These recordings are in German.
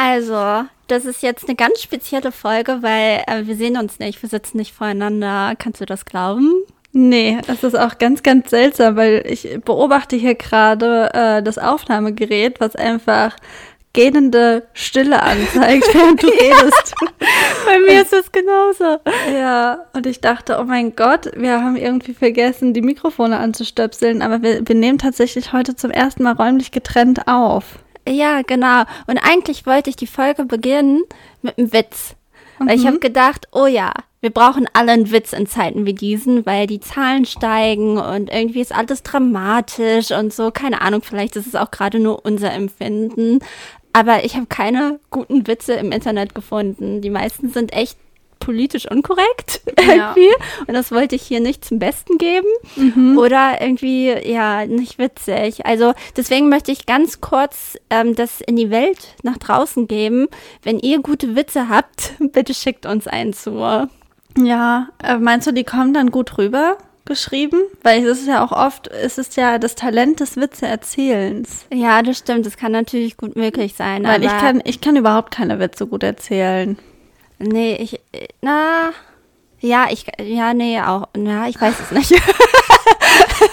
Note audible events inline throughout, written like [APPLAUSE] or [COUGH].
Also, das ist jetzt eine ganz spezielle Folge, weil äh, wir sehen uns nicht, wir sitzen nicht voreinander. Kannst du das glauben? Nee, das ist auch ganz, ganz seltsam, weil ich beobachte hier gerade äh, das Aufnahmegerät, was einfach gähnende Stille anzeigt, [LAUGHS] während du redest. Bei mir ist das genauso. Ja, und ich dachte, oh mein Gott, wir haben irgendwie vergessen, die Mikrofone anzustöpseln, aber wir, wir nehmen tatsächlich heute zum ersten Mal räumlich getrennt auf. Ja, genau. Und eigentlich wollte ich die Folge beginnen mit einem Witz. Weil ich habe gedacht, oh ja, wir brauchen alle einen Witz in Zeiten wie diesen, weil die Zahlen steigen und irgendwie ist alles dramatisch und so. Keine Ahnung, vielleicht ist es auch gerade nur unser Empfinden. Aber ich habe keine guten Witze im Internet gefunden. Die meisten sind echt politisch unkorrekt Ja. [LAUGHS] irgendwie. Und das wollte ich hier nicht zum Besten geben. Mhm. Oder irgendwie, ja, nicht witzig. Also deswegen möchte ich ganz kurz ähm, das in die Welt nach draußen geben. Wenn ihr gute Witze habt, [LAUGHS] bitte schickt uns einen zu. Ja, äh, meinst du, die kommen dann gut rüber geschrieben? Weil es ist ja auch oft, es ist ja das Talent des Witze-Erzählens. Ja, das stimmt. Das kann natürlich gut möglich sein. Weil ich kann, ich kann überhaupt keine Witze gut erzählen. Nee, ich. Na. Ja, ich. Ja, nee, auch. Ja, ich weiß es nicht. [LAUGHS] [LAUGHS]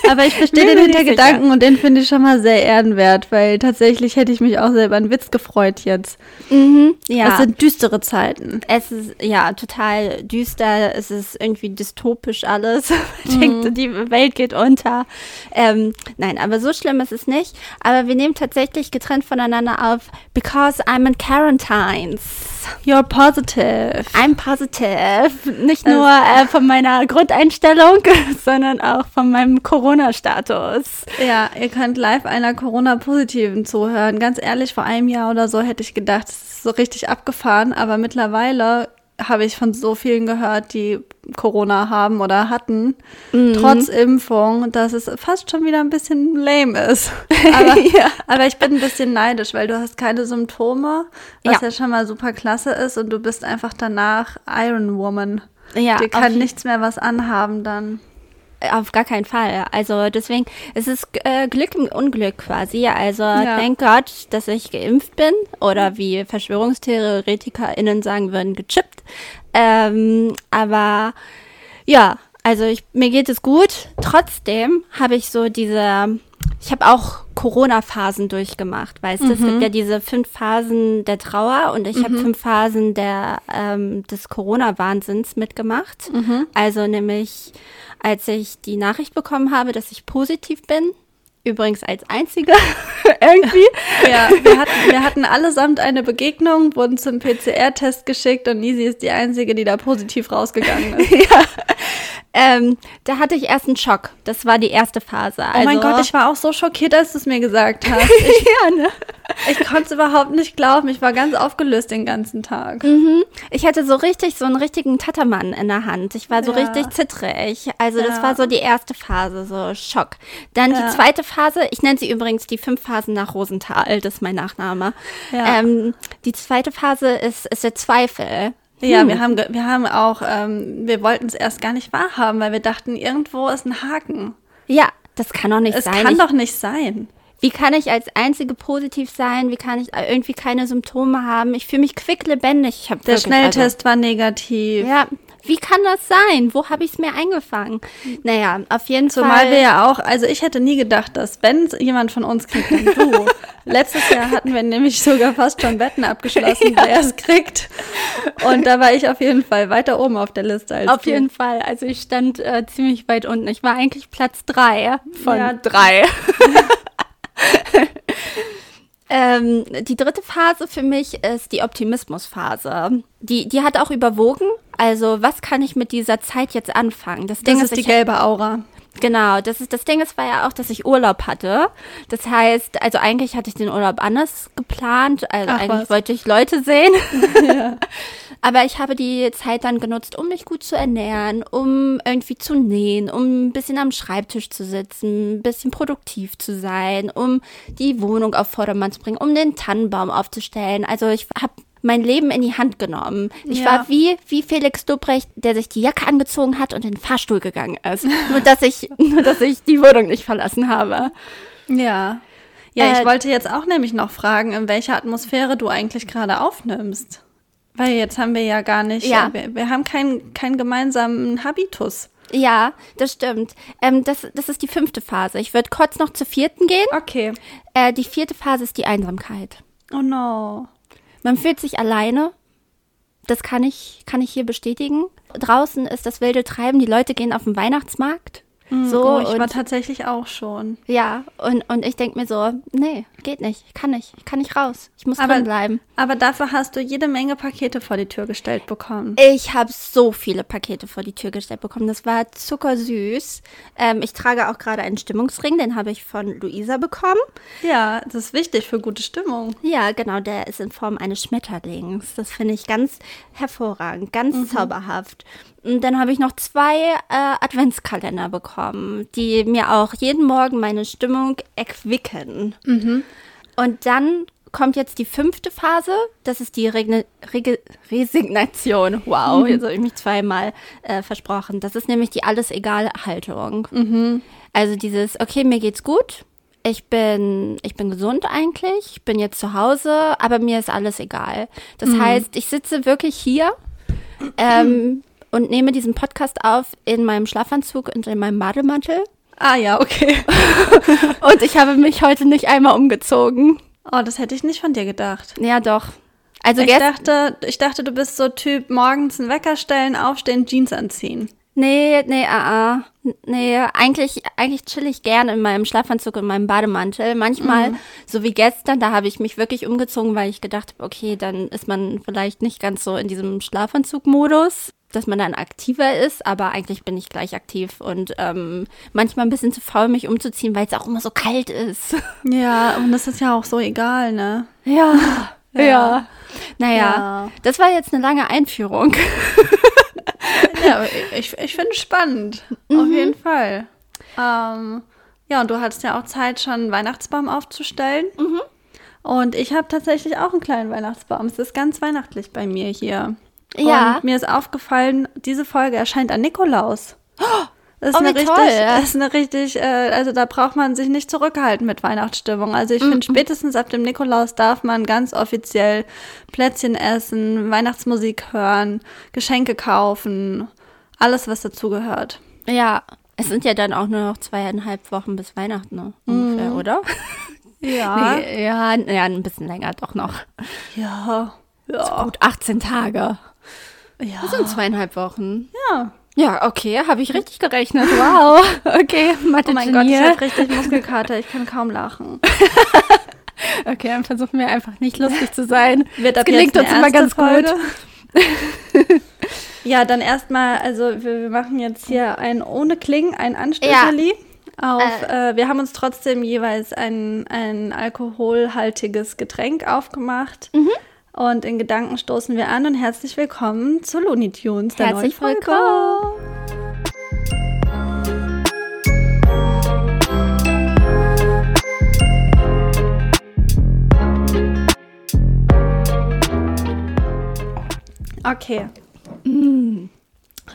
Aber ich verstehe den Hintergedanken und den finde ich schon mal sehr ehrenwert, weil tatsächlich hätte ich mich auch selber einen Witz gefreut jetzt. mhm, ja. Es sind düstere Zeiten. Es ist ja total düster, es ist irgendwie dystopisch alles. [LAUGHS] Man denkt, die Welt geht unter. Ähm, nein, aber so schlimm ist es nicht. Aber wir nehmen tatsächlich getrennt voneinander auf, because I'm in quarantines. You're positive. I'm positive. Nicht nur äh, von meiner Grundeinstellung, [LAUGHS] sondern auch von meinem Corona-Status. Ja, ihr könnt live einer Corona-Positiven zuhören. Ganz ehrlich, vor einem Jahr oder so hätte ich gedacht, es ist so richtig abgefahren, aber mittlerweile habe ich von so vielen gehört, die Corona haben oder hatten, trotz Impfung, dass es fast schon wieder ein bisschen lame ist. [LAUGHS] Aber, Ja. aber ich bin ein bisschen neidisch, weil du hast keine Symptome, was Ja. ja, schon mal super klasse ist und du bist einfach danach Iron Woman. Ja, Dir kann nichts mehr was anhaben dann. Auf gar keinen Fall. Also deswegen, es ist äh, Glück im Unglück quasi. Also Ja. thank Gott, dass ich geimpft bin oder wie VerschwörungstheoretikerInnen sagen würden, gechippt. Ähm, aber ja, also ich, mir geht es gut. Trotzdem habe ich so diese, ich habe auch Corona-Phasen durchgemacht, weißt du? Es gibt ja diese fünf Phasen der Trauer und ich habe fünf Phasen der, ähm, des Corona-Wahnsinns mitgemacht. Also nämlich, als ich die Nachricht bekommen habe, dass ich positiv bin, übrigens als Einzige [LAUGHS] irgendwie. [LAUGHS] Ja, [LAUGHS] wir hatten, wir hatten allesamt eine Begegnung, wurden zum PCR-Test geschickt und Nisi ist die Einzige, die da positiv rausgegangen ist. ja. Ähm, da hatte ich erst einen Schock. Das war die erste Phase. Oh mein Also- Gott, ich war auch so schockiert, als du es mir gesagt [LAUGHS] hast. Ich, ja, ne? ich konnte es überhaupt nicht glauben. Ich war ganz aufgelöst den ganzen Tag. Mhm. Ich hatte so richtig, so einen richtigen Tattermann in der Hand. Ich war so Ja. richtig zittrig. Also das Ja. war so die erste Phase, so Schock. Dann Ja. die zweite Phase, ich nenne sie übrigens die fünf Phasen nach Rosenthal, das ist mein Nachname. Ähm, die zweite Phase ist, ist der Zweifel. Ja, Hm. wir haben, wir haben auch, ähm, wir wollten es erst gar nicht wahrhaben, weil wir dachten, irgendwo ist ein Haken. Ja, das kann doch nicht Es sein. kann ich, doch nicht sein. wie kann ich als Einzige positiv sein? Wie kann ich irgendwie keine Symptome haben? Ich fühle mich quicklebendig. Ich Der also- Schnelltest war negativ. Ja, wie kann das sein? Wo habe ich es mir eingefangen? Naja, auf jeden Zumal Fall. wir ja auch, also ich hätte nie gedacht, dass wenn es jemand von uns kriegt, dann du. [LAUGHS] Letztes Jahr hatten wir nämlich sogar fast schon Wetten abgeschlossen, [LAUGHS] wer es kriegt. Und da war ich auf jeden Fall weiter oben auf der Liste als Auf du. jeden Fall. Also ich stand äh, ziemlich weit unten. Ich war eigentlich Platz drei von Ja. drei. [LAUGHS] ähm, die dritte Phase für mich ist die Optimismusphase. Die, die hat auch überwogen. Also was kann ich mit dieser Zeit jetzt anfangen? Das Ding Das ist die ich gelbe Aura. Genau, das ist das Ding, es war ja auch, dass ich Urlaub hatte. Das heißt, also eigentlich hatte ich den Urlaub anders geplant. Also Ach, eigentlich was. wollte ich Leute sehen. [LAUGHS] [LAUGHS] Aber ich habe die Zeit dann genutzt, um mich gut zu ernähren, um irgendwie zu nähen, um ein bisschen am Schreibtisch zu sitzen, ein bisschen produktiv zu sein, um die Wohnung auf Vordermann zu bringen, um den Tannenbaum aufzustellen. Also ich habe mein Leben in die Hand genommen. Ich Ja. war wie, wie Felix Dubrecht, der sich die Jacke angezogen hat und in den Fahrstuhl gegangen ist. [LAUGHS] nur, dass ich, nur, dass ich die Wohnung nicht verlassen habe. Ja. Ja, ich Äh, wollte jetzt auch nämlich noch fragen, in welcher Atmosphäre du eigentlich gerade aufnimmst. Weil jetzt haben wir ja gar nicht, Ja. wir, wir haben keinen keinen gemeinsamen Habitus. Ja, das stimmt. Ähm, das, das ist die fünfte Phase. Ich würde kurz noch zur vierten gehen. Okay. Äh, die vierte Phase ist die Einsamkeit. Oh no. Man fühlt sich alleine. Das kann ich, kann ich hier bestätigen. Draußen ist das wilde Treiben. Die Leute gehen auf den Weihnachtsmarkt. So, oh, ich war und, tatsächlich auch schon. ja, und, und ich denke mir so, nee, geht nicht. Ich kann nicht. Ich kann nicht raus. Ich muss Aber- bleiben. Aber dafür hast du jede Menge Pakete vor die Tür gestellt bekommen. Ich habe so viele Pakete vor die Tür gestellt bekommen. Das war zuckersüß. Ähm, ich trage auch gerade einen Stimmungsring, den habe ich von Luisa bekommen. Ja, das ist wichtig für gute Stimmung. Ja, genau, der ist in Form eines Schmetterlings. Das finde ich ganz hervorragend, ganz zauberhaft. Und dann habe ich noch zwei äh, Adventskalender bekommen, die mir auch jeden Morgen meine Stimmung erquicken. Und dann kommt jetzt die fünfte Phase. Das ist die Regne Rege Resignation. Wow, jetzt habe ich mich zweimal äh, versprochen. Das ist nämlich die Alles-Egal-Haltung. Also dieses, okay, mir geht's gut. Ich bin, ich bin gesund eigentlich. Ich bin jetzt zu Hause, aber mir ist alles egal. Das heißt, ich sitze wirklich hier ähm, und nehme diesen Podcast auf in meinem Schlafanzug und in meinem Bademantel. Ah ja, okay. [LAUGHS] Und ich habe mich heute nicht einmal umgezogen. Oh, das hätte ich nicht von dir gedacht. Ja, doch. Also Ich dachte, ich dachte, du bist so Typ morgens einen Wecker stellen, aufstehen, Jeans anziehen. Nee, nee, ah, ah. Nee, eigentlich, eigentlich chill ich gern in meinem Schlafanzug und meinem Bademantel. Manchmal, so wie gestern, da habe ich mich wirklich umgezogen, weil ich gedacht habe, okay, dann ist man vielleicht nicht ganz so in diesem Schlafanzug-Modus, dass man dann aktiver ist, aber eigentlich bin ich gleich aktiv und ähm, manchmal ein bisschen zu faul, mich umzuziehen, weil es auch immer so kalt ist. [LAUGHS] Ja, und das ist ja auch so egal, ne? Ja, ja. Naja, Ja. das war jetzt eine lange Einführung. [LAUGHS] Ja, ich, ich finde es spannend. Auf jeden Fall. Ähm, ja, und du hattest ja auch Zeit, schon einen Weihnachtsbaum aufzustellen. Und ich habe tatsächlich auch einen kleinen Weihnachtsbaum. Es ist ganz weihnachtlich bei mir hier. Ja. Und mir ist aufgefallen, diese Folge erscheint an Nikolaus. Das ist Oh, eine richtig, das ist eine richtig, äh, also da braucht man sich nicht zurückhalten mit Weihnachtsstimmung. Also ich finde, spätestens ab dem Nikolaus darf man ganz offiziell Plätzchen essen, Weihnachtsmusik hören, Geschenke kaufen, alles, was dazugehört. Ja, es sind ja dann auch nur noch zweieinhalb Wochen bis Weihnachten ne? ungefähr, oder? [LAUGHS] Ja. [LAUGHS] Nee, ja, ja, ein bisschen länger doch noch. Ja. Ja. Gut, 18 Tage. Ja. Das sind zweieinhalb Wochen. ja. Ja, okay, habe ich richtig gerechnet. [LAUGHS] Wow. Okay, Mathe Oh mein Gott, ich habe richtig Muskelkater. Ich kann kaum lachen. [LAUGHS] Okay, dann versuchen wir einfach nicht lustig zu sein. Wird das ab gelingt jetzt uns immer ganz erste gut. [LAUGHS] Ja, dann erstmal, also wir, wir machen jetzt hier ein ohne Klingen, ein Anstößerli. Auf, äh, wir haben uns trotzdem jeweils ein, ein alkoholhaltiges Getränk aufgemacht. Mhm. Und in Gedanken stoßen wir an und herzlich willkommen zu Looney Tunes, der Herzlich neuen Folge. willkommen. Okay.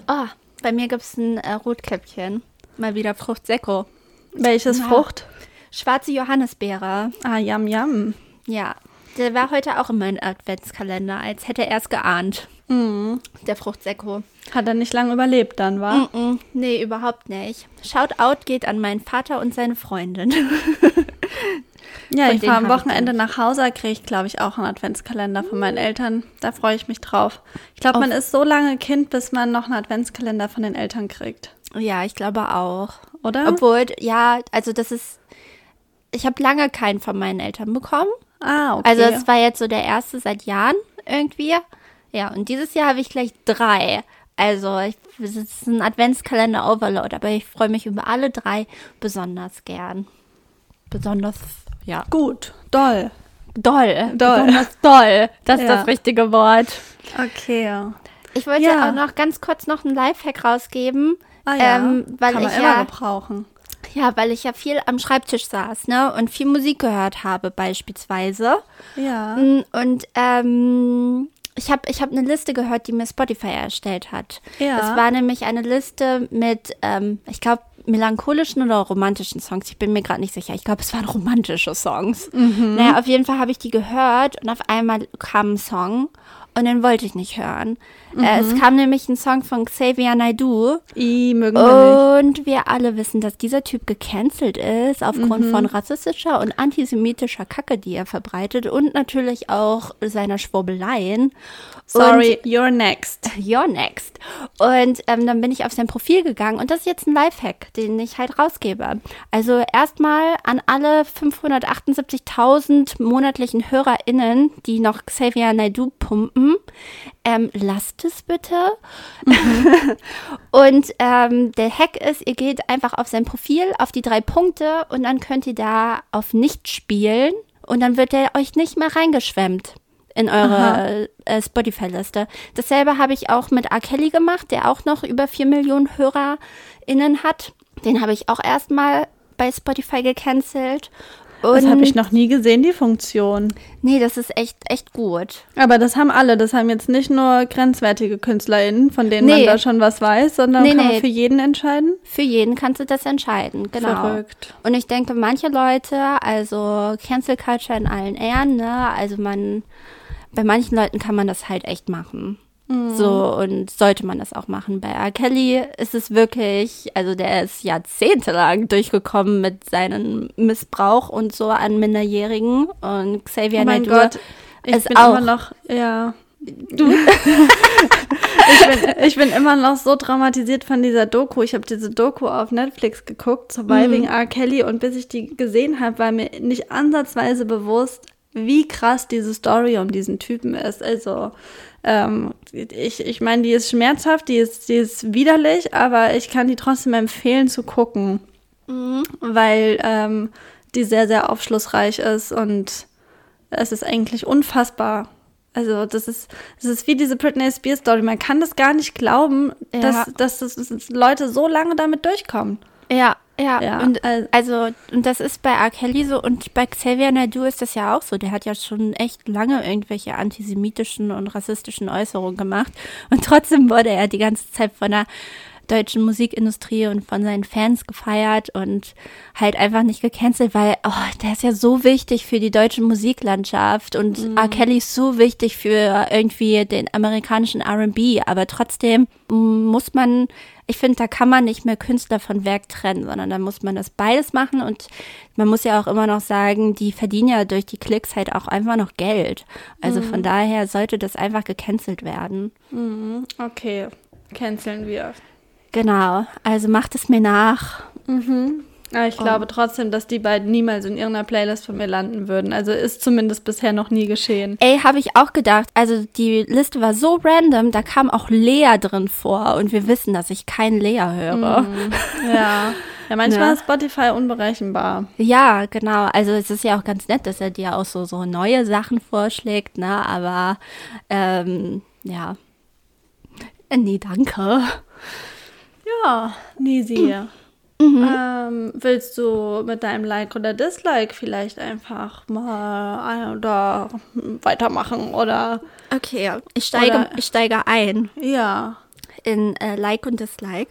Oh, bei mir gibt es ein äh, Rotkäppchen. Mal wieder Frucht Sekko. Welches Ja. Frucht? Schwarze Johannisbeere. Ah, yum, yum. Ja, der war heute auch in meinem Adventskalender, als hätte er es geahnt. Der Fruchtsekko. Hat er nicht lange überlebt dann, war? Mm, Nee, überhaupt nicht. Shoutout geht an meinen Vater und seine Freundin. [LAUGHS] Ja, Von ich fahre am Wochenende nach Hause, kriege ich, glaube ich, auch einen Adventskalender von meinen Eltern. Da freue ich mich drauf. Ich glaube, man ist so lange Kind, bis man noch einen Adventskalender von den Eltern kriegt. ja, ich glaube auch. Oder? Obwohl, ja, also das ist. Ich habe lange keinen von meinen Eltern bekommen. Ah, okay. Also es war jetzt so der erste seit Jahren irgendwie. Ja, und dieses Jahr habe ich gleich drei. Also ich, es ist ein Adventskalender Overload, aber ich freue mich über alle drei besonders gern. Besonders, ja. Gut, doll. Doll. Doll. Besonders doll. Das ist Ja. das richtige Wort. Okay. Ich wollte Ja. auch noch ganz kurz noch einen Lifehack rausgeben. Ah ja, ähm, weil kann man ich immer ja, gebrauchen. Ja, weil ich ja viel am Schreibtisch saß, ne, und viel Musik gehört habe beispielsweise. Ja. Mm, Und ähm, ich habe ich hab eine Liste gehört, die mir Spotify erstellt hat. Ja. Das war nämlich eine Liste mit, ähm, ich glaube, melancholischen oder romantischen Songs. Ich bin mir gerade nicht sicher. Ich glaube, es waren romantische Songs. Naja, auf jeden Fall habe ich die gehört und auf einmal kam ein Song und den wollte ich nicht hören. Äh, es kam nämlich ein Song von Xavier Naidoo I, mögen wir nicht. und wir alle wissen, dass dieser Typ gecancelt ist aufgrund von rassistischer und antisemitischer Kacke, die er verbreitet und natürlich auch seiner Schwurbeleien. Sorry, you're next. Und, you're next. Und ähm, dann bin ich auf sein Profil gegangen und das ist jetzt ein Lifehack, den ich halt rausgebe. Also erstmal an alle 578.000 monatlichen HörerInnen, die noch Xavier Naidoo pumpen, ähm, lasst es bitte. [LAUGHS] und ähm, der Hack ist, ihr geht einfach auf sein Profil, auf die drei Punkte und dann könnt ihr da auf Nicht spielen und dann wird er euch nicht mehr reingeschwemmt in eure äh, Spotify-Liste. Dasselbe habe ich auch mit R. Kelly gemacht, der auch noch über 4 Millionen HörerInnen hat. Den habe ich auch erstmal bei Spotify gecancelt. Das habe ich Und- noch nie gesehen, die Funktion. Nee, das ist echt, echt gut. Aber das haben alle. Das haben jetzt nicht nur grenzwertige KünstlerInnen, von denen Nee. man da schon was weiß, sondern Nee, kann nee. man für jeden entscheiden. Für jeden kannst du das entscheiden, genau. Verrückt. Und ich denke, manche Leute, also Cancel Culture in allen Ehren, ne? Also man, bei manchen Leuten kann man das halt echt machen. So, und sollte man das auch machen. Bei R. Kelly ist es wirklich, also der ist jahrzehntelang durchgekommen mit seinem Missbrauch und so an Minderjährigen. Und Xavier Oh mein Naidoo Gott, ich ist bin auch. immer noch, ja. Du. [LAUGHS] ich, bin, ich bin immer noch so traumatisiert von dieser Doku. Ich habe diese Doku auf Netflix geguckt, Surviving R. Kelly, und bis ich die gesehen habe, war mir nicht ansatzweise bewusst, wie krass diese Story um diesen Typen ist. Also, ähm, ich, ich meine, die ist schmerzhaft, die ist, die ist widerlich, aber ich kann die trotzdem empfehlen zu gucken, weil ähm, die sehr, sehr aufschlussreich ist und es ist eigentlich unfassbar. Also das ist, das ist wie diese Britney Spears Story. Man kann das gar nicht glauben, Ja. dass, dass, das- dass Leute so lange damit durchkommen. Ja, ja. Ja, und, al- also, und das ist bei R. Kelly so und bei Xavier Naidoo ist das ja auch so. Der hat ja schon echt lange irgendwelche antisemitischen und rassistischen Äußerungen gemacht. Und trotzdem wurde er die ganze Zeit von der deutschen Musikindustrie und von seinen Fans gefeiert und halt einfach nicht gecancelt, weil oh, der ist ja so wichtig für die deutsche Musiklandschaft und R. Kelly ist so wichtig für irgendwie den amerikanischen R&B, aber trotzdem muss man, ich finde, da kann man nicht mehr Künstler von Werk trennen, sondern da muss man das beides machen und man muss ja auch immer noch sagen, die verdienen ja durch die Klicks halt auch einfach noch Geld. Also von daher sollte das einfach gecancelt werden. Okay, canceln wir. Genau, also macht es mir nach. Aber ich glaube trotzdem, dass die beiden niemals in irgendeiner Playlist von mir landen würden. Also ist zumindest bisher noch nie geschehen. Ey, habe ich auch gedacht. Also die Liste war so random, da kam auch Lea drin vor und wir wissen, dass ich kein Lea höre. [LAUGHS] Ja. Ja, manchmal Ja. ist Spotify unberechenbar. Ja, genau. Also es ist ja auch ganz nett, dass er dir auch so, so neue Sachen vorschlägt, ne? Aber ähm, ja. Äh, Nee, danke. Ja, Nisi. Ähm, willst du mit deinem Like oder Dislike vielleicht einfach mal ein- oder weitermachen oder Okay, ich steige, Oder- ich steige ein ja. in äh, Like und Dislike.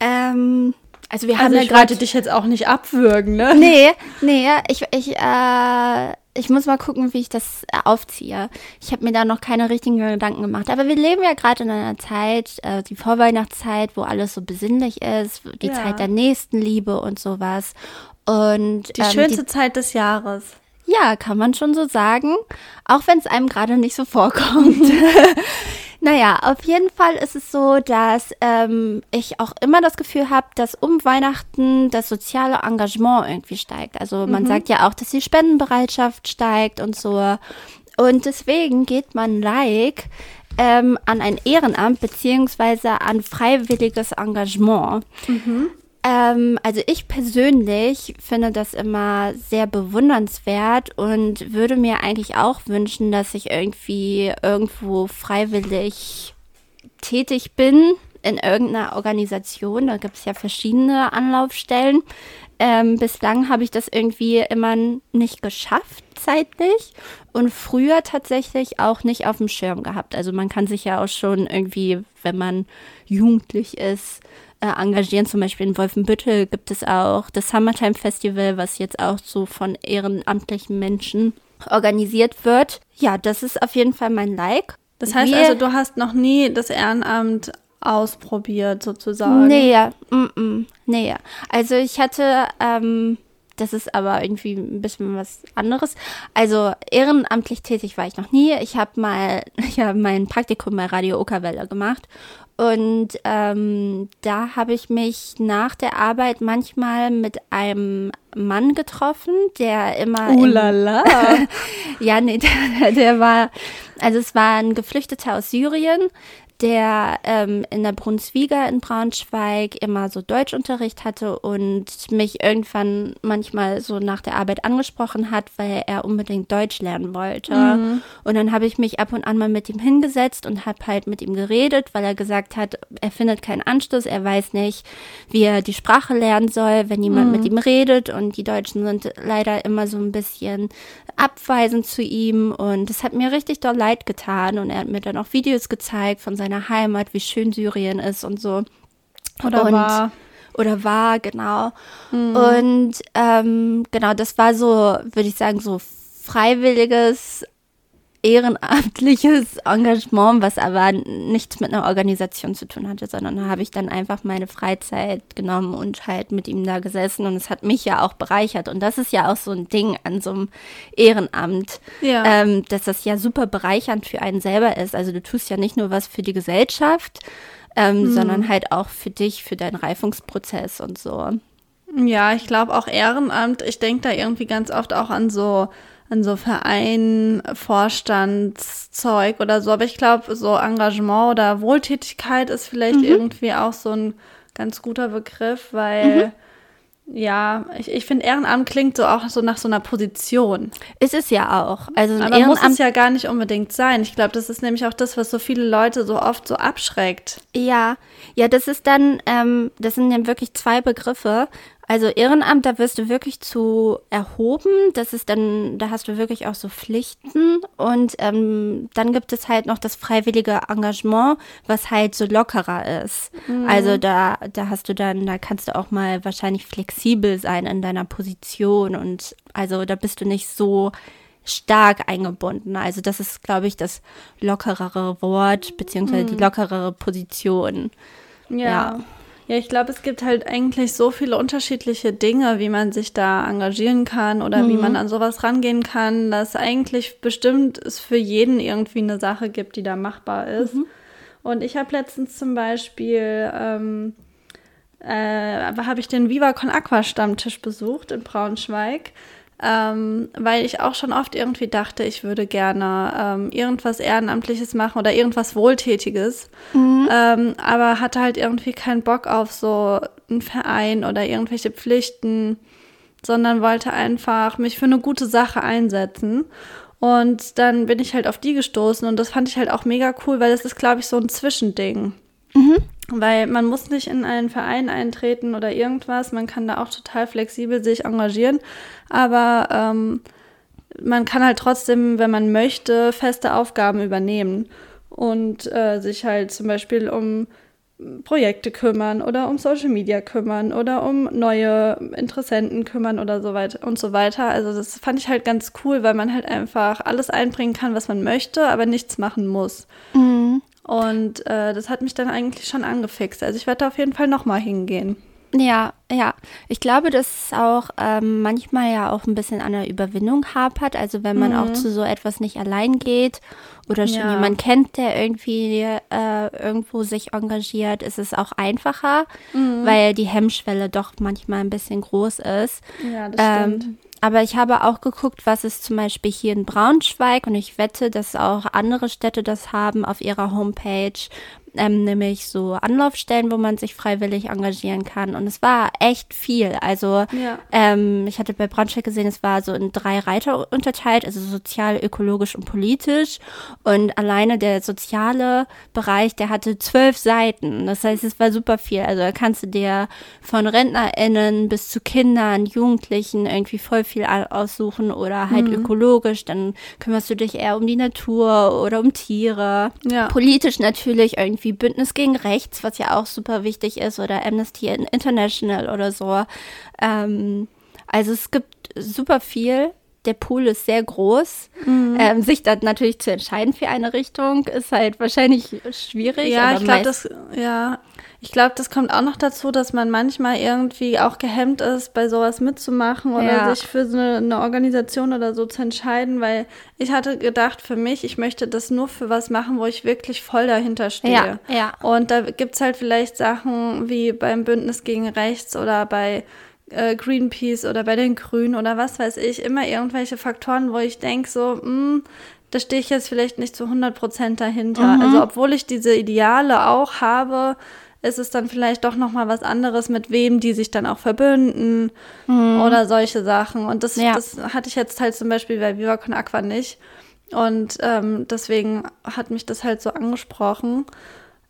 Ähm, also wir haben Also ja ich gerade wollte dich jetzt auch nicht abwürgen, ne? Nee, nee, ich, ich, äh, ich muss mal gucken, wie ich das äh, aufziehe. Ich habe mir da noch keine richtigen Gedanken gemacht. Aber wir leben ja gerade in einer Zeit, äh, die Vorweihnachtszeit, wo alles so besinnlich ist, die Ja. Zeit der Nächstenliebe und sowas. Und Die ähm, schönste Zeit des Jahres. ja, kann man schon so sagen, auch wenn es einem gerade nicht so vorkommt. [LAUGHS] [LAUGHS] naja, auf jeden Fall ist es so, dass ähm, ich auch immer das Gefühl habe, dass um Weihnachten das soziale Engagement irgendwie steigt. Also man sagt ja auch, dass die Spendenbereitschaft steigt und so. Und deswegen geht man like ähm, an ein Ehrenamt beziehungsweise an freiwilliges Engagement. Ähm, also ich persönlich finde das immer sehr bewundernswert und würde mir eigentlich auch wünschen, dass ich irgendwie irgendwo freiwillig tätig bin in irgendeiner Organisation. Da gibt es ja verschiedene Anlaufstellen. Ähm, bislang habe ich das irgendwie immer nicht geschafft zeitlich und früher tatsächlich auch nicht auf dem Schirm gehabt. Also man kann sich ja auch schon irgendwie, wenn man jugendlich ist, äh, engagieren. Zum Beispiel in Wolfenbüttel gibt es auch das Summertime Festival, was jetzt auch so von ehrenamtlichen Menschen organisiert wird. Ja, das ist auf jeden Fall mein Like. Das heißt Wir- also, du hast noch nie das Ehrenamt ausprobiert, sozusagen. Nee, ja. Mm -mm. Nee, ja. Also ich hatte, ähm, das ist aber irgendwie ein bisschen was anderes. Also ehrenamtlich tätig war ich noch nie. Ich habe mal [LAUGHS] ja, mein Praktikum bei Radio Okerwelle gemacht. Und ähm, da habe ich mich nach der Arbeit manchmal mit einem Mann getroffen, der immer. Uh in- la la. [LAUGHS] ja, nee, [LAUGHS] der, der war, also es war ein Geflüchteter aus Syrien, der ähm, in der Brunswiga in Braunschweig immer so Deutschunterricht hatte und mich irgendwann manchmal so nach der Arbeit angesprochen hat, weil er unbedingt Deutsch lernen wollte. Und dann habe ich mich ab und an mal mit ihm hingesetzt und habe halt mit ihm geredet, weil er gesagt hat, er findet keinen Anschluss, er weiß nicht, wie er die Sprache lernen soll, wenn jemand mit ihm redet. Und die Deutschen sind leider immer so ein bisschen abweisend zu ihm. Und es hat mir richtig doll leid getan. Und er hat mir dann auch Videos gezeigt von seiner Heimat, wie schön Syrien ist und so. Oder und, war. Oder war, genau. Und ähm, genau, das war so, würde ich sagen, so freiwilliges, ehrenamtliches Engagement, was aber nichts mit einer Organisation zu tun hatte, sondern da habe ich dann einfach meine Freizeit genommen und halt mit ihm da gesessen und es hat mich ja auch bereichert. Und das ist ja auch so ein Ding an so einem Ehrenamt, Ja. ähm, dass das ja super bereichernd für einen selber ist. Also du tust ja nicht nur was für die Gesellschaft, ähm, sondern halt auch für dich, für deinen Reifungsprozess und so. Ja, ich glaube auch Ehrenamt, ich denke da irgendwie ganz oft auch an so an so Verein, Vorstandszeug oder so, aber ich glaube so Engagement oder Wohltätigkeit ist vielleicht irgendwie auch so ein ganz guter Begriff, weil ja, ich, ich finde Ehrenamt klingt so auch so nach so einer Position. Ist es ja auch. Also Aber muss Ehrenamt, es ja gar nicht unbedingt sein. Ich glaube, das ist nämlich auch das, was so viele Leute so oft so abschreckt. ja, ja, das ist dann, ähm, das sind dann wirklich zwei Begriffe. Also Ehrenamt, da wirst du wirklich zu erhoben. Das ist dann, da hast du wirklich auch so Pflichten. Und ähm, dann gibt es halt noch das freiwillige Engagement, was halt so lockerer ist. Also da, da hast du dann, da kannst du auch mal wahrscheinlich flexibel sein in deiner Position. Und also da bist du nicht so stark eingebunden. Also das ist, glaube ich, das lockerere Wort, beziehungsweise die lockerere Position. Ja. Ja. Ja, ich glaube, es gibt halt eigentlich so viele unterschiedliche Dinge, wie man sich da engagieren kann oder wie man an sowas rangehen kann, dass eigentlich bestimmt es für jeden irgendwie eine Sache gibt, die da machbar ist. Und ich habe letztens zum Beispiel, ähm, äh, habe ich den Viva Con Aqua Stammtisch besucht in Braunschweig. Ähm, weil ich auch schon oft irgendwie dachte, ich würde gerne ähm, irgendwas Ehrenamtliches machen oder irgendwas Wohltätiges. Ähm, aber hatte halt irgendwie keinen Bock auf so einen Verein oder irgendwelche Pflichten, sondern wollte einfach mich für eine gute Sache einsetzen. Und dann bin ich halt auf die gestoßen und das fand ich halt auch mega cool, weil das ist, glaube ich, so ein Zwischending. Weil man muss nicht in einen Verein eintreten oder irgendwas. Man kann da auch total flexibel sich engagieren. Aber ähm, man kann halt trotzdem, wenn man möchte, feste Aufgaben übernehmen und äh, sich halt zum Beispiel um Projekte kümmern oder um Social Media kümmern oder um neue Interessenten kümmern oder so weiter und so weiter. Also das fand ich halt ganz cool, weil man halt einfach alles einbringen kann, was man möchte, aber nichts machen muss. Und äh, das hat mich dann eigentlich schon angefixt. Also ich werde da auf jeden Fall nochmal hingehen. Ja, ja. Ich glaube, dass es auch ähm, manchmal ja auch ein bisschen an der Überwindung hapert. Also wenn man auch zu so etwas nicht allein geht oder schon Ja. jemand kennt, der irgendwie äh, irgendwo sich engagiert, ist es auch einfacher, weil die Hemmschwelle doch manchmal ein bisschen groß ist. Ja, das stimmt. Ähm, aber ich habe auch geguckt, was es zum Beispiel hier in Braunschweig und ich wette, dass auch andere Städte das haben auf ihrer Homepage, ähm, nämlich so Anlaufstellen, wo man sich freiwillig engagieren kann. Und es war echt viel. Also Ja. ähm, ich hatte bei Braunschweig gesehen, es war so in drei Reiter unterteilt, also sozial, ökologisch und politisch. Und alleine der soziale Bereich, der hatte zwölf Seiten. Das heißt, es war super viel. Also da kannst du dir von RentnerInnen bis zu Kindern, Jugendlichen irgendwie voll viel aussuchen oder halt ökologisch. Dann kümmerst du dich eher um die Natur oder um Tiere. Ja. Politisch natürlich irgendwie Bündnis gegen Rechts, was ja auch super wichtig ist, oder Amnesty International oder so. Ähm, also es gibt super viel. Der Pool ist sehr groß. Mhm. Ähm, sich dann natürlich zu entscheiden für eine Richtung ist halt wahrscheinlich schwierig. Ja, ich glaube, das, ja, ich glaube, das kommt auch noch dazu, dass man manchmal irgendwie auch gehemmt ist, bei sowas mitzumachen oder Ja. sich für so eine, eine Organisation oder so zu entscheiden, weil ich hatte gedacht, für mich, ich möchte das nur für was machen, wo ich wirklich voll dahinter stehe. Ja, ja. Und da gibt's halt vielleicht Sachen wie beim Bündnis gegen Rechts oder bei äh, Greenpeace oder bei den Grünen oder was weiß ich, immer irgendwelche Faktoren, wo ich denke, so, mh, da stehe ich jetzt vielleicht nicht zu 100 Prozent dahinter. Also obwohl ich diese Ideale auch habe, ist es dann vielleicht doch noch mal was anderes, mit wem die sich dann auch verbünden oder solche Sachen. Und das, Ja. das hatte ich jetzt halt zum Beispiel bei Viva Con Aqua nicht. Und ähm, deswegen hat mich das halt so angesprochen.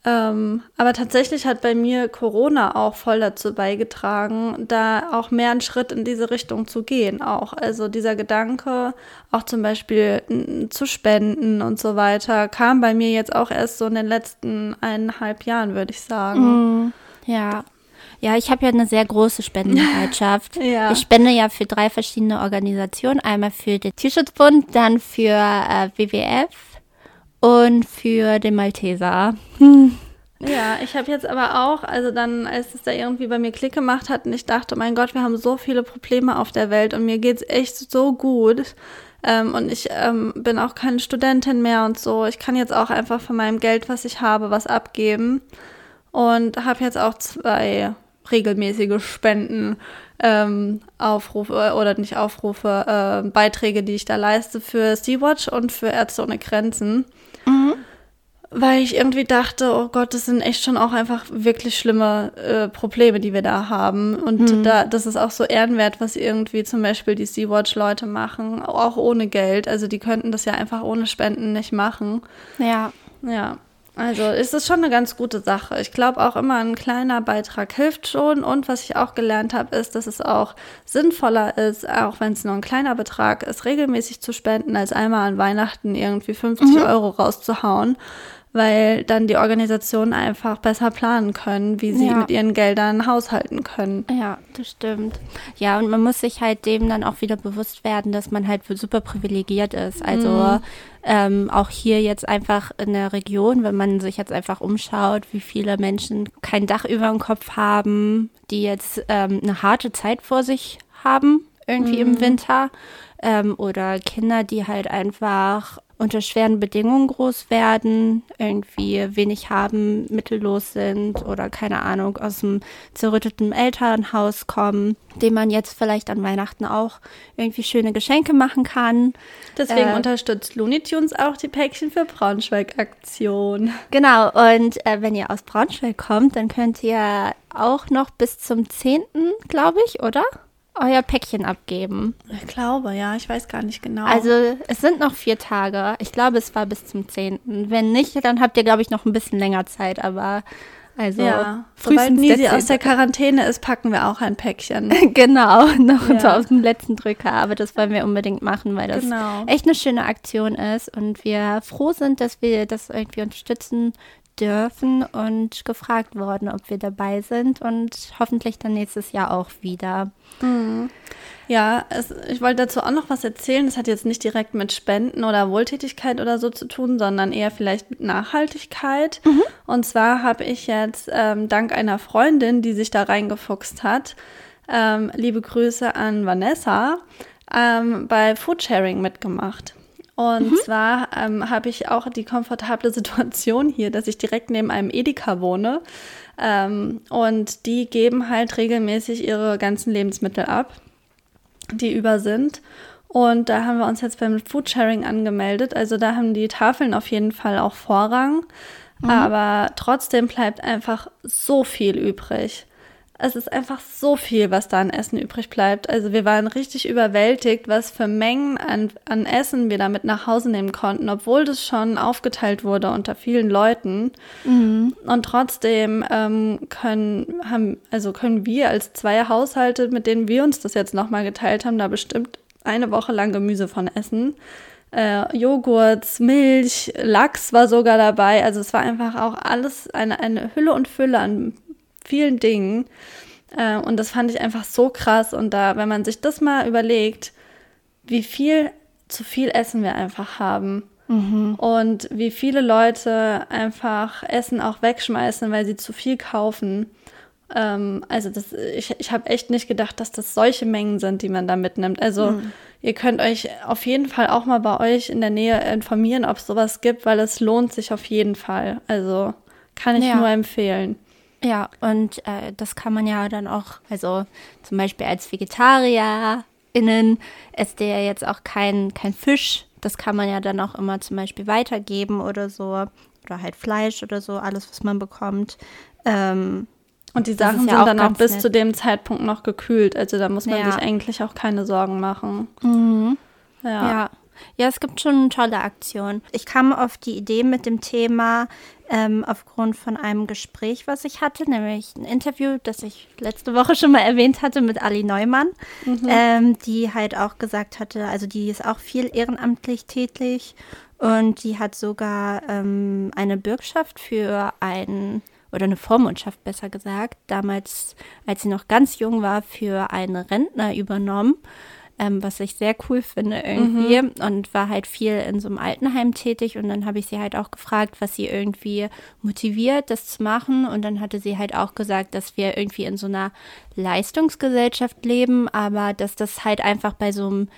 Ähm, aber tatsächlich hat bei mir Corona auch voll dazu beigetragen, da auch mehr einen Schritt in diese Richtung zu gehen. Auch also dieser Gedanke, auch zum Beispiel zu spenden und so weiter, kam bei mir jetzt auch erst so in den letzten eineinhalb Jahren, würde ich sagen. Ja. Ja, ich habe ja eine sehr große Spendenbereitschaft. [LAUGHS] Ja. Ich spende ja für drei verschiedene Organisationen. Einmal für den Tierschutzbund, dann für äh, WWF und für den Malteser. [LAUGHS] Ja, ich habe jetzt aber auch, also dann, als es da irgendwie bei mir Klick gemacht hat und ich dachte, mein Gott, wir haben so viele Probleme auf der Welt und mir geht's echt so gut. Ähm, und ich ähm, bin auch keine Studentin mehr und so. Ich kann jetzt auch einfach von meinem Geld, was ich habe, was abgeben. Und habe jetzt auch zwei regelmäßige Spenden, ähm, Aufrufe oder nicht Aufrufe, äh, Beiträge, die ich da leiste für Sea-Watch und für Ärzte ohne Grenzen weil ich irgendwie dachte, oh Gott, das sind echt schon auch einfach wirklich schlimme äh, Probleme, die wir da haben. Und da, das ist auch so ehrenwert, was irgendwie zum Beispiel die Sea-Watch-Leute machen, auch ohne Geld. Also die könnten das ja einfach ohne Spenden nicht machen. Ja. Ja, also ist es schon eine ganz gute Sache. Ich glaube auch immer ein kleiner Beitrag hilft schon. Und was ich auch gelernt habe, ist, dass es auch sinnvoller ist, auch wenn es nur ein kleiner Betrag ist, regelmäßig zu spenden, als einmal an Weihnachten irgendwie 50 Euro rauszuhauen. Weil dann die Organisationen einfach besser planen können, wie sie Ja. mit ihren Geldern haushalten können. Ja, das stimmt. Ja, und man muss sich halt dem dann auch wieder bewusst werden, dass man halt super privilegiert ist. Also ähm, auch hier jetzt einfach in der Region, wenn man sich jetzt einfach umschaut, wie viele Menschen kein Dach über dem Kopf haben, die jetzt ähm, eine harte Zeit vor sich haben, irgendwie im Winter. Ähm, oder Kinder, die halt einfach unter schweren Bedingungen groß werden, irgendwie wenig haben, mittellos sind oder keine Ahnung, aus einem zerrütteten Elternhaus kommen, dem man jetzt vielleicht an Weihnachten auch irgendwie schöne Geschenke machen kann. Deswegen Äh, unterstützt Looney Tunes auch die Päckchen für Braunschweig-Aktion. Genau, und äh, wenn ihr aus Braunschweig kommt, dann könnt ihr auch noch bis zum 10., glaube ich, oder? Euer Päckchen abgeben. Ich glaube, ja, ich weiß gar nicht genau. Also es sind noch vier Tage. Ich glaube, es war bis zum 10. Wenn nicht, dann habt ihr, glaube ich, noch ein bisschen länger Zeit. Aber also ja, sobald Nisi aus der 10.. Quarantäne ist, packen wir auch ein Päckchen. [LAUGHS] Genau, noch Ja. so auf dem letzten Drücker. Aber das wollen wir unbedingt machen, weil das Genau. echt eine schöne Aktion ist und wir froh sind, dass wir das irgendwie unterstützen dürfen und gefragt worden, ob wir dabei sind und hoffentlich dann nächstes Jahr auch wieder. Ja, es, ich wollte dazu auch noch was erzählen. Das hat jetzt nicht direkt mit Spenden oder Wohltätigkeit oder so zu tun, sondern eher vielleicht mit Nachhaltigkeit. Und zwar habe ich jetzt ähm, dank einer Freundin, die sich da reingefuchst hat, ähm, liebe Grüße an Vanessa, ähm, bei Foodsharing mitgemacht. Und zwar ähm, habe ich auch die komfortable [LAUGHS] Situation hier, dass ich direkt neben einem Edeka wohne. Ähm, und die geben halt regelmäßig ihre ganzen Lebensmittel ab die über sind. Und da haben wir uns jetzt beim Foodsharing angemeldet. Also da haben die Tafeln auf jeden Fall auch Vorrang. Aber trotzdem bleibt einfach so viel übrig. Es ist einfach so viel, was da an Essen übrig bleibt. Also wir waren richtig überwältigt, was für Mengen an, an Essen wir damit nach Hause nehmen konnten, obwohl das schon aufgeteilt wurde unter vielen Leuten. Mhm. Und trotzdem ähm, können, haben, also können wir als zwei Haushalte, mit denen wir uns das jetzt nochmal geteilt haben, da bestimmt eine Woche lang Gemüse von essen. Äh, Joghurt, Milch, Lachs war sogar dabei. Also es war einfach auch alles eine, eine Hülle und Fülle an vielen Dingen. Äh, und das fand ich einfach so krass. Und da, wenn man sich das mal überlegt, wie viel zu viel Essen wir einfach haben. Mhm. Und wie viele Leute einfach Essen auch wegschmeißen, weil sie zu viel kaufen. Ähm, also das, ich, ich habe echt nicht gedacht, dass das solche Mengen sind, die man da mitnimmt. Also mhm. ihr könnt euch auf jeden Fall auch mal bei euch in der Nähe informieren, ob es sowas gibt, weil es lohnt sich auf jeden Fall. Also kann ich ja. nur empfehlen. Ja, und äh, das kann man ja dann auch, also zum Beispiel als VegetarierInnen esst ihr ja jetzt auch kein, kein Fisch. Das kann man ja dann auch immer zum Beispiel weitergeben oder so. Oder halt Fleisch oder so, alles, was man bekommt. Ähm, und die Sachen ja sind dann auch bis nett. zu dem Zeitpunkt noch gekühlt. Also da muss man ja. sich eigentlich auch keine Sorgen machen. Mhm. Ja. ja. Ja, es gibt schon tolle Aktionen. Ich kam auf die Idee mit dem Thema ähm, aufgrund von einem Gespräch, was ich hatte, nämlich ein Interview, das ich letzte Woche schon mal erwähnt hatte mit Ali Neumann, mhm. ähm, die halt auch gesagt hatte, also die ist auch viel ehrenamtlich tätig und die hat sogar ähm, eine Bürgschaft für ein oder eine Vormundschaft besser gesagt, damals, als sie noch ganz jung war, für einen Rentner übernommen ähm, was ich sehr cool finde irgendwie mhm. und war halt viel in so einem Altenheim tätig und dann habe ich sie halt auch gefragt, was sie irgendwie motiviert, das zu machen und dann hatte sie halt auch gesagt, dass wir irgendwie in so einer Leistungsgesellschaft leben, aber dass das halt einfach bei so einem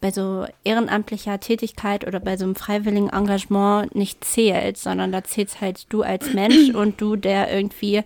bei so ehrenamtlicher Tätigkeit oder bei so einem freiwilligen Engagement nicht zählt, sondern da zählst halt du als Mensch [CLEARS THROAT] und du, der irgendwie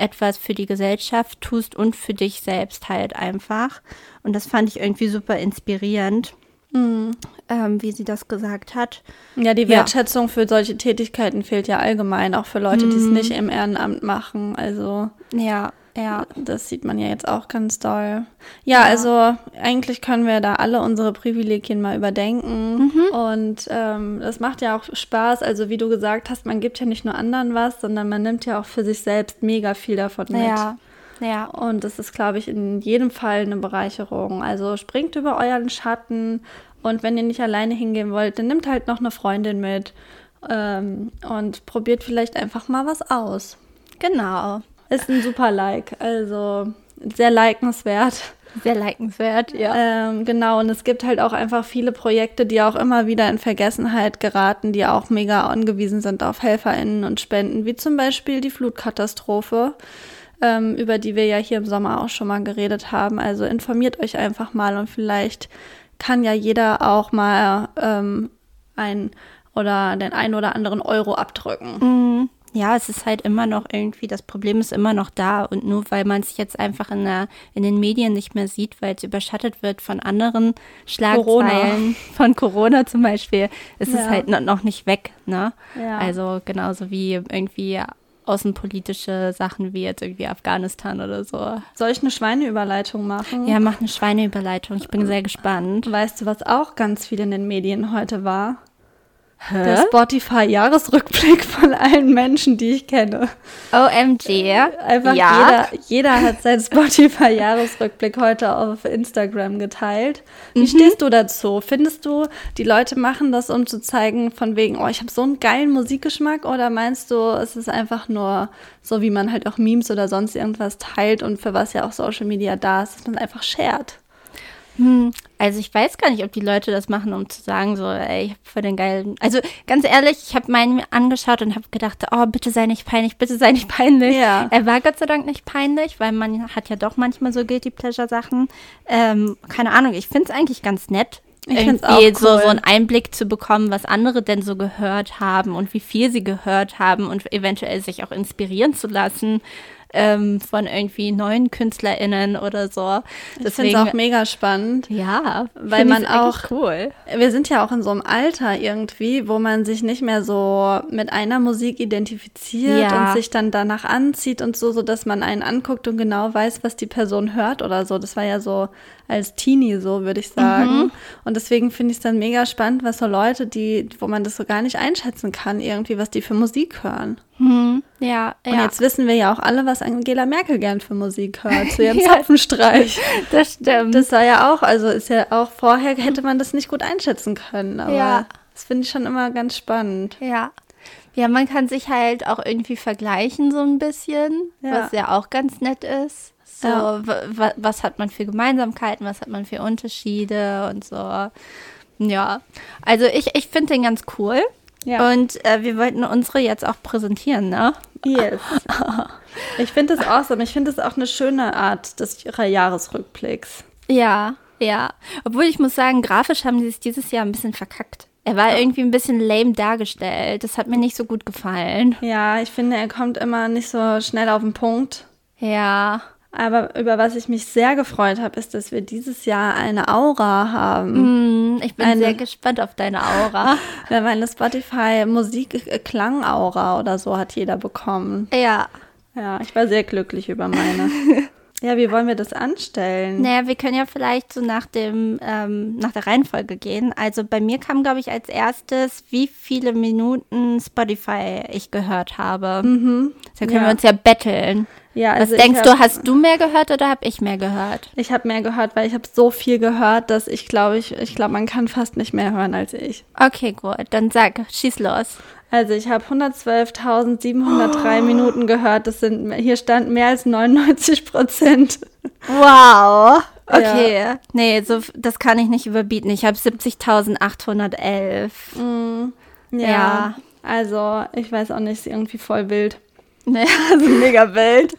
etwas für die Gesellschaft tust und für dich selbst halt einfach. Und das fand ich irgendwie super inspirierend. Mhm. Ähm, wie sie das gesagt hat. Ja, die Wertschätzung ja. für solche Tätigkeiten fehlt ja allgemein, auch für Leute, mhm. die es nicht im Ehrenamt machen. Also ja, ja. Das sieht man ja jetzt auch ganz doll. Ja, ja, also eigentlich können wir da alle unsere Privilegien mal überdenken. Mhm. Und ähm, das macht ja auch Spaß. Also wie du gesagt hast, man gibt ja nicht nur anderen was, sondern man nimmt ja auch für sich selbst mega viel davon mit. Ja. Ja. Und das ist, glaube ich, in jedem Fall eine Bereicherung. Also springt über euren Schatten und wenn ihr nicht alleine hingehen wollt, dann nimmt halt noch eine Freundin mit ähm, und probiert vielleicht einfach mal was aus. Genau. Ist ein super Like. Also sehr likenswert. Sehr likenswert, ja. Ähm, genau, und es gibt halt auch einfach viele Projekte, die auch immer wieder in Vergessenheit geraten, die auch mega angewiesen sind auf HelferInnen und Spenden, wie zum Beispiel die Flutkatastrophe, ähm, über die wir ja hier im Sommer auch schon mal geredet haben. Also informiert euch einfach mal und vielleicht kann ja jeder auch mal ähm, ein oder den einen oder anderen Euro abdrücken. Mhm ja, es ist halt immer noch irgendwie, das Problem ist immer noch da und nur weil man es jetzt einfach in, der, in den Medien nicht mehr sieht, weil es überschattet wird von anderen Schlagzeilen, Corona. [LAUGHS] von Corona zum Beispiel, ist ja. es halt noch nicht weg, ne? Ja. Also genauso wie irgendwie außenpolitische Sachen wie jetzt irgendwie Afghanistan oder so. Soll ich eine Schweineüberleitung machen? Ja, mach eine Schweineüberleitung. Ich bin sehr gespannt. Weißt du, was auch ganz viel in den Medien heute war? Hä? Der Spotify-Jahresrückblick von allen Menschen, die ich kenne. OMG. Einfach ja. jeder, jeder hat seinen [LAUGHS] Spotify-Jahresrückblick heute auf Instagram geteilt. Wie mhm. stehst du dazu? Findest du, die Leute machen das, um zu zeigen, von wegen, oh, ich habe so einen geilen Musikgeschmack? Oder meinst du, es ist einfach nur so, wie man halt auch Memes oder sonst irgendwas teilt und für was ja auch Social Media da ist, dass man einfach shared? Hm, also ich weiß gar nicht, ob die Leute das machen, um zu sagen, so, ey, ich hab voll den geilen. Also ganz ehrlich, ich habe meinen mir angeschaut und habe gedacht, oh, bitte sei nicht peinlich, bitte sei nicht peinlich. Ja. Er war Gott sei Dank nicht peinlich, weil man hat ja doch manchmal so Guilty Pleasure Sachen. Ähm, keine Ahnung, ich finde es eigentlich ganz nett. Ich irgendwie auch cool. so, so einen Einblick zu bekommen, was andere denn so gehört haben und wie viel sie gehört haben und eventuell sich auch inspirieren zu lassen ähm, von irgendwie neuen KünstlerInnen oder so. Ich finde es auch mega spannend. Ja, weil man auch cool. Wir sind ja auch in so einem Alter irgendwie, wo man sich nicht mehr so mit einer Musik identifiziert Ja. und sich dann danach anzieht und so, so dass man einen anguckt und genau weiß, was die Person hört oder so. Das war ja so als Teenie so, würde ich sagen. Und deswegen finde ich es dann mega spannend, was so Leute, die, wo man das so gar nicht einschätzen kann, irgendwie, was die für Musik hören. Hm, ja, Und ja. jetzt wissen wir ja auch alle, was Angela Merkel gern für Musik hört, zu ihrem [LAUGHS] Ja. Zapfenstreich. [LAUGHS] das stimmt. Das war ja auch, also ist ja auch vorher hätte man das nicht gut einschätzen können, aber Ja. das finde ich schon immer ganz spannend. Ja. Ja, man kann sich halt auch irgendwie vergleichen so ein bisschen, Ja. was ja auch ganz nett ist. So, Ja. wa- wa- was hat man für Gemeinsamkeiten, was hat man für Unterschiede und so. Ja, also ich, ich finde den ganz cool. Ja. Und äh, wir wollten unsere jetzt auch präsentieren, ne? Yes. [LAUGHS] Ich finde das awesome. Ich finde es auch eine schöne Art des Jahresrückblicks. Ja, ja. Obwohl ich muss sagen, grafisch haben sie es dieses Jahr ein bisschen verkackt. Er war irgendwie ein bisschen lame dargestellt. Das hat mir nicht so gut gefallen. Ja, ich finde, er kommt immer nicht so schnell auf den Punkt. Ja. Aber über was ich mich sehr gefreut habe, ist, dass wir dieses Jahr eine Aura haben. Hm, ich bin Eine- sehr gespannt auf deine Aura. [LAUGHS] Wir haben eine Spotify Musik-Klang-Aura oder so hat jeder bekommen. ja. Ja, ich war sehr glücklich über meine. [LAUGHS] ja, wie wollen wir das anstellen? Naja, wir können ja vielleicht so nach dem, ähm, nach der Reihenfolge gehen. Also bei mir kam, glaube ich, als erstes, wie viele Minuten Spotify ich gehört habe. Mhm. Da können Ja. wir uns ja betteln. Ja, Was also ich denkst hab- du, hast du mehr gehört oder habe ich mehr gehört? Ich habe mehr gehört, weil ich habe so viel gehört, dass ich glaube, ich, ich glaube, man kann fast nicht mehr hören als ich. Okay, gut, dann sag, schieß los. Also ich habe 112.703 Minuten gehört. Das sind hier stand mehr als 99 Prozent. Wow. Okay. Nee, so, das kann ich nicht überbieten. Ich habe 70.811. Ja. Also ich weiß auch nicht, ist irgendwie voll wild. Nee, also [LAUGHS] mega wild.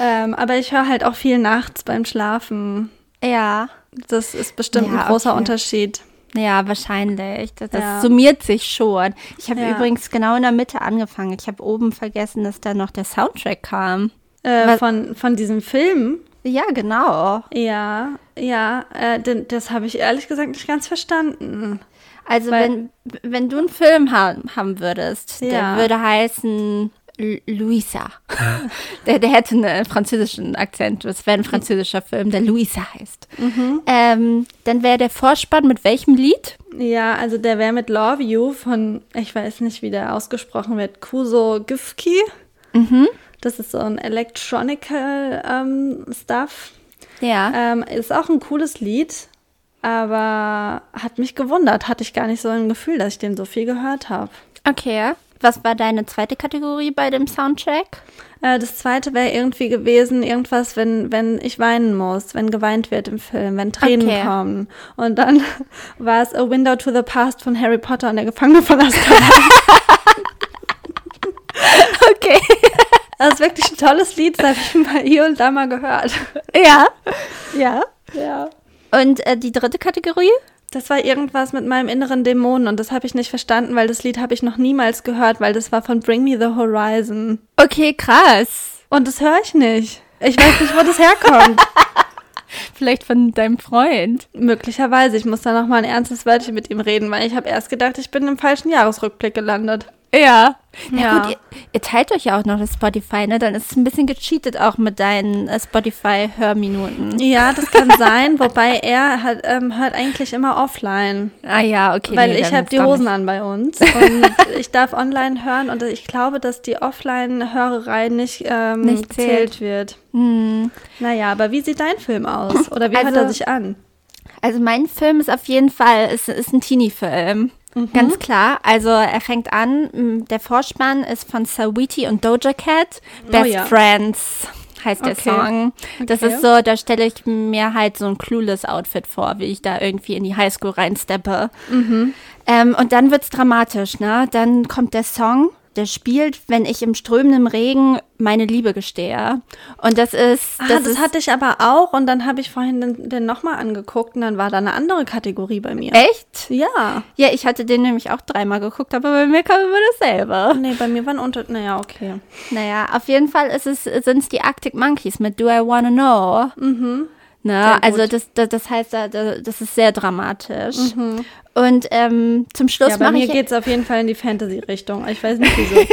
Ähm, aber ich höre halt auch viel nachts beim Schlafen. Ja. Das ist bestimmt Ja, ein großer okay. Unterschied. Ja, wahrscheinlich. Das, das Ja. summiert sich schon. Ich habe Ja. übrigens genau in der Mitte angefangen. Ich habe oben vergessen, dass da noch der Soundtrack kam. Äh, von, von diesem Film. Ja, genau. Ja, ja, äh, denn, das habe ich ehrlich gesagt nicht ganz verstanden. Also Weil- wenn, wenn du einen Film ha haben würdest, Ja. der würde heißen Lu- Luisa. [LAUGHS] der, der hätte einen französischen Akzent. Das wäre ein französischer Film, der Luisa heißt. Mhm. Ähm, dann wäre der Vorspann mit welchem Lied? Ja, also der wäre mit Love You von, ich weiß nicht, wie der ausgesprochen wird, Kuso Gifki. Das ist so ein Electronical ähm, Stuff. Ja. Ähm, ist auch ein cooles Lied, aber hat mich gewundert. Hatte ich gar nicht so ein Gefühl, dass ich den so viel gehört habe. Okay. Was war deine zweite Kategorie bei dem Soundtrack? Äh, das zweite wäre irgendwie gewesen, irgendwas, wenn, wenn ich weinen muss, wenn geweint wird im Film, wenn Tränen Okay. kommen. Und dann [LAUGHS] war es A Window to the Past von Harry Potter und der Gefangene von Azkaban. [LAUGHS] Okay. Das ist wirklich ein tolles Lied, das habe ich mal hier und da mal gehört. ja. Ja. Ja. Und äh, die dritte Kategorie? Das war irgendwas mit meinem inneren Dämonen und das habe ich nicht verstanden, weil das Lied habe ich noch niemals gehört, weil das war von Bring Me the Horizon. Okay, krass. Und das höre ich nicht. Ich weiß nicht, wo das herkommt. [LAUGHS] Vielleicht von deinem Freund. Möglicherweise. Ich muss da noch mal ein ernstes Wörtchen mit ihm reden, weil ich habe erst gedacht, ich bin im falschen Jahresrückblick gelandet. Ja. Na Ja. gut, ihr, ihr teilt euch ja auch noch das Spotify, ne? Dann ist es ein bisschen gecheatet auch mit deinen äh, Spotify-Hörminuten. Ja, das kann [LAUGHS] sein, wobei er hat, ähm, hört eigentlich immer offline. Ah ja, okay. Weil nee, ich habe die Hosen an bei uns [LAUGHS] und ich darf online hören und ich glaube, dass die Offline-Hörerei nicht, ähm, Nicht zählt. gezählt wird. Hm. Naja, aber wie sieht dein Film aus? Oder wie hört Also- er sich an? Also mein Film ist auf jeden Fall, ist, ist ein Teenie-Film. Mhm. Ganz klar. Also er fängt an, der Vorspann ist von Saweetie und Doja Cat. Best Oh ja. Friends heißt der Okay. Song. Das Okay. ist so, da stelle ich mir halt so ein Clueless-Outfit vor, wie ich da irgendwie in die Highschool reinsteppe. Mhm. Ähm, und dann wird's dramatisch, ne? Dann kommt der Song, der spielt, wenn ich im strömenden Regen meine Liebe gestehe. Und das ist. Ah, Das, das, ist hatte ich aber auch und dann habe ich vorhin den, den nochmal angeguckt und dann war da eine andere Kategorie bei mir. echt? Ja. Ja, ich hatte den nämlich auch dreimal geguckt, aber bei mir kam immer dasselbe. Nee, bei mir waren unter. Naja, okay. Naja, auf jeden Fall ist es, sind es die Arctic Monkeys mit Do I Wanna Know. Mhm. Ne? Also das, das, das heißt, da- da- das ist sehr dramatisch. Und ähm, zum Schluss Ja, bei mache mir ich geht es auf jeden Fall in die Fantasy-Richtung. Ich weiß nicht wieso.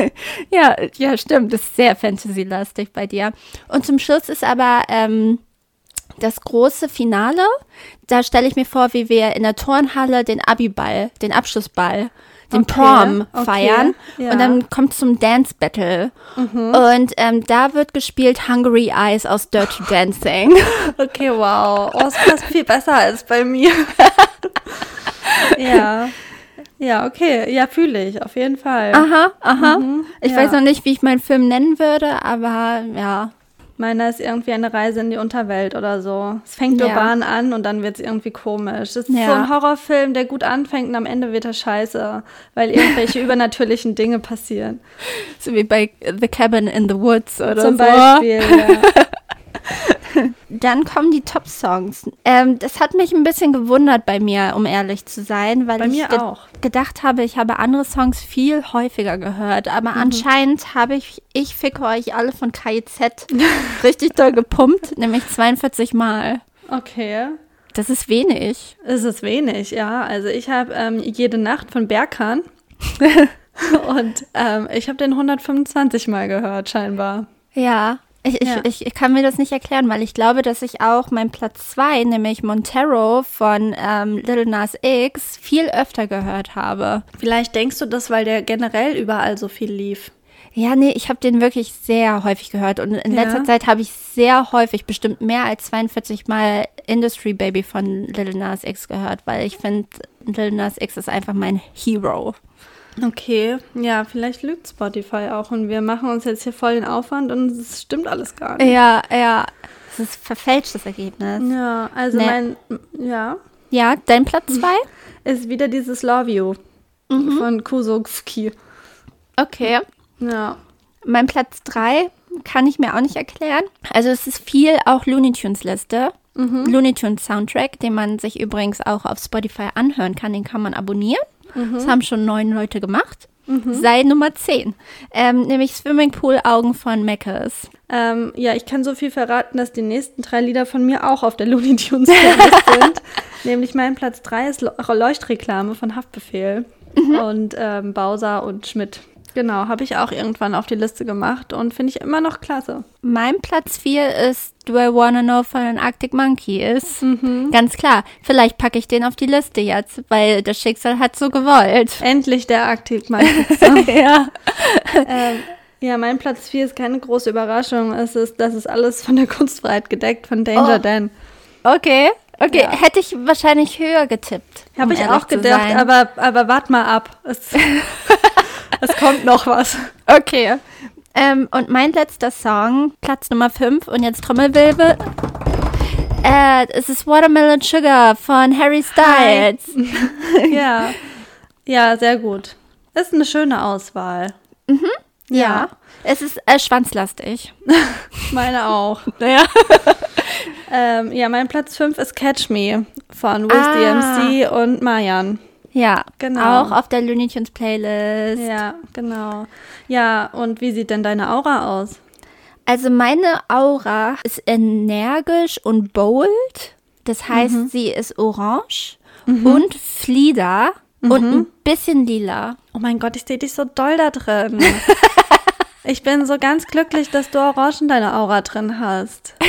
[LAUGHS] ja, ja, stimmt, das ist sehr Fantasy-lastig bei dir. Und zum Schluss ist aber ähm, das große Finale. Da stelle ich mir vor, wie wir in der Turnhalle den Abiball, den Abschlussball, den Okay, Prom okay, feiern. ja. Und dann kommt zum Dance Battle. Und ähm, da wird gespielt Hungry Eyes aus Dirty Dancing. [LAUGHS] Okay, wow. Oh, es passt viel besser als bei mir. [LAUGHS] ja. Ja, okay. Ja, fühle ich, auf jeden Fall. aha, aha. ich ja. weiß noch nicht, wie ich meinen Film nennen würde, aber ja. Meiner ist irgendwie eine Reise in die Unterwelt oder so. Es fängt Ja. urban an und dann wird es irgendwie komisch. Das ist Ja. so ein Horrorfilm, der gut anfängt und am Ende wird er scheiße, weil irgendwelche [LAUGHS] übernatürlichen Dinge passieren. So wie bei The Cabin in the Woods oder Zum so. Beispiel. Ja. [LAUGHS] [LAUGHS] Dann kommen die Top-Songs. Ähm, das hat mich ein bisschen gewundert bei mir, um ehrlich zu sein, weil Bei ich mir ge auch. gedacht habe, ich habe andere Songs viel häufiger gehört. Aber Mhm. anscheinend habe ich Ich ficke euch alle von KIZ [LAUGHS] richtig doll gepumpt, nämlich 42 Mal. Okay. Das ist wenig. Es ist wenig, ja. Also ich habe ähm, jede Nacht von Berkan [LAUGHS] und ähm, ich habe den 125 Mal gehört, scheinbar. Ja. Ich, Ja. ich, ich kann mir das nicht erklären, weil ich glaube, dass ich auch mein Platz 2, nämlich Montero von ähm, Little Nas X, viel öfter gehört habe. Vielleicht denkst du das, weil der generell überall so viel lief. Ja, nee, ich habe den wirklich sehr häufig gehört und in Ja. letzter Zeit habe ich sehr häufig, bestimmt mehr als 42 Mal Industry Baby von Lil Nas X gehört, weil ich finde, Lil Nas X ist einfach mein Hero. Okay, ja, vielleicht lügt Spotify auch und wir machen uns jetzt hier voll den Aufwand und es stimmt alles gar nicht. Ja, ja, es ist verfälschtes Ergebnis. Ja, also Nee. mein, ja, Ja, dein Platz [LAUGHS] zwei? ist wieder dieses Love You von Kusowski. Okay. Ja. Mein Platz drei kann ich mir auch nicht erklären. Also es ist viel auch Looney Tunes Liste. Looney Tunes Soundtrack, den man sich übrigens auch auf Spotify anhören kann, den kann man abonnieren. Das haben schon neun Leute gemacht. Sei Nummer 10. Ähm, nämlich Swimmingpool Augen von Meckes. Ähm, ja, ich kann so viel verraten, dass die nächsten drei Lieder von mir auch auf der Looney Tunes [LAUGHS] sind. Nämlich mein Platz drei ist Lo- Leuchtreklame von Haftbefehl und ähm, Bowser und Schmidt. Genau, habe ich auch irgendwann auf die Liste gemacht und finde ich immer noch klasse. Mein Platz 4 ist Do I Wanna Know von den Arctic Monkeys. Ganz klar. Vielleicht packe ich den auf die Liste jetzt, weil das Schicksal hat so gewollt. Endlich der Aktiv [LAUGHS] mal. ja. ähm, ja, mein Platz 4 ist keine große Überraschung. Es ist, das ist alles von der Kunstfreiheit gedeckt, von Danger Oh. Dan. Okay. Okay, Ja. hätte ich wahrscheinlich höher getippt. Habe um ich auch gedacht, aber, aber wart mal ab. [LAUGHS] Es, kommt noch was. Okay. Ähm, und mein letzter Song, Platz Nummer 5, und jetzt Trommelwirbel. Äh, es ist Watermelon Sugar von Harry Styles. ja. Ja, sehr gut. Ist eine schöne Auswahl. Ja. Es ist äh, schwanzlastig. [LAUGHS] Meine auch. [LAUGHS] Ja. Ähm, ja, mein Platz 5 ist Catch Me von Wiz Ah. DMC und Mayan. Ja, Genau. Auch auf der Tunes Playlist. Ja, genau. Ja, und wie sieht denn deine Aura aus? Also meine Aura ist energisch und bold. Das heißt, Mhm. sie ist orange und Flieder Mhm. und ein bisschen lila. Oh mein Gott, ich sehe dich so doll da drin. [LAUGHS] ich bin so ganz glücklich, dass du Orange in deiner Aura drin hast. [LAUGHS]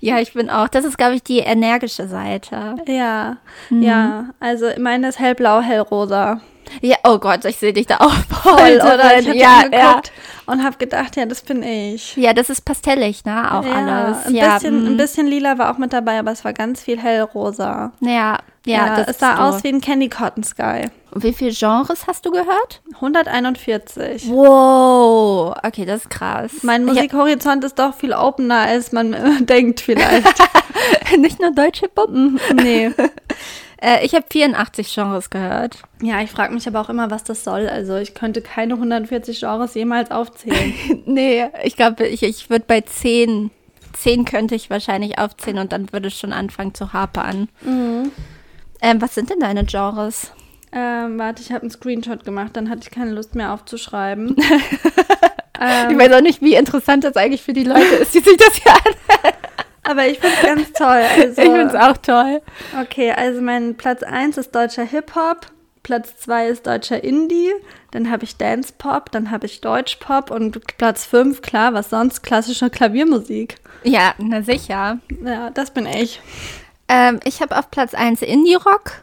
Ja, ich bin auch. Das ist, glaube ich, die energische Seite. Ja, Mhm. ja. Also meine ist hellblau, hellrosa. Ja, oh Gott, ich sehe dich da auch Voll, oder? Ich habe Ja, ja. und habe gedacht, ja, das bin ich. ja, das ist pastellig, ne? Auch ja, alles. Ein, ja, bisschen, ein mm. bisschen lila war auch mit dabei, aber es war ganz viel hellrosa. ja, ja, das es sah ist aus wie ein Candy Cotton Sky. Und Wie viele Genres hast du gehört? 141. Wow, okay, das ist krass. Mein Musikhorizont ist doch viel opener, als man [LAUGHS] denkt vielleicht. [LAUGHS] nicht nur deutsche Pop. nee. [LAUGHS] Äh, ich habe 84 Genres gehört. Ja, ich frage mich aber auch immer, was das soll. Also ich könnte keine 140 Genres jemals aufzählen. nee, ich glaube, ich, ich würde bei 10, 10 könnte ich wahrscheinlich aufzählen und dann würde es schon anfangen zu hapern. Mhm. Ähm, was sind denn deine Genres? Ähm, warte, ich habe einen Screenshot gemacht, dann hatte ich keine Lust mehr aufzuschreiben. [LAUGHS] ähm, ich weiß auch nicht, wie interessant das eigentlich für die Leute ist, die sich das hier anhören. Aber ich finde es ganz toll. [LAUGHS] Also, ich finde es auch toll. Okay, also mein Platz 1 ist deutscher Hip-Hop, Platz 2 ist deutscher Indie, dann habe ich Dance Pop, dann habe ich Deutsch Pop und Platz 5, klar, was sonst, klassische Klaviermusik. Ja, na sicher. Ja, das bin ich. Ähm, ich habe auf Platz 1 Indie Rock,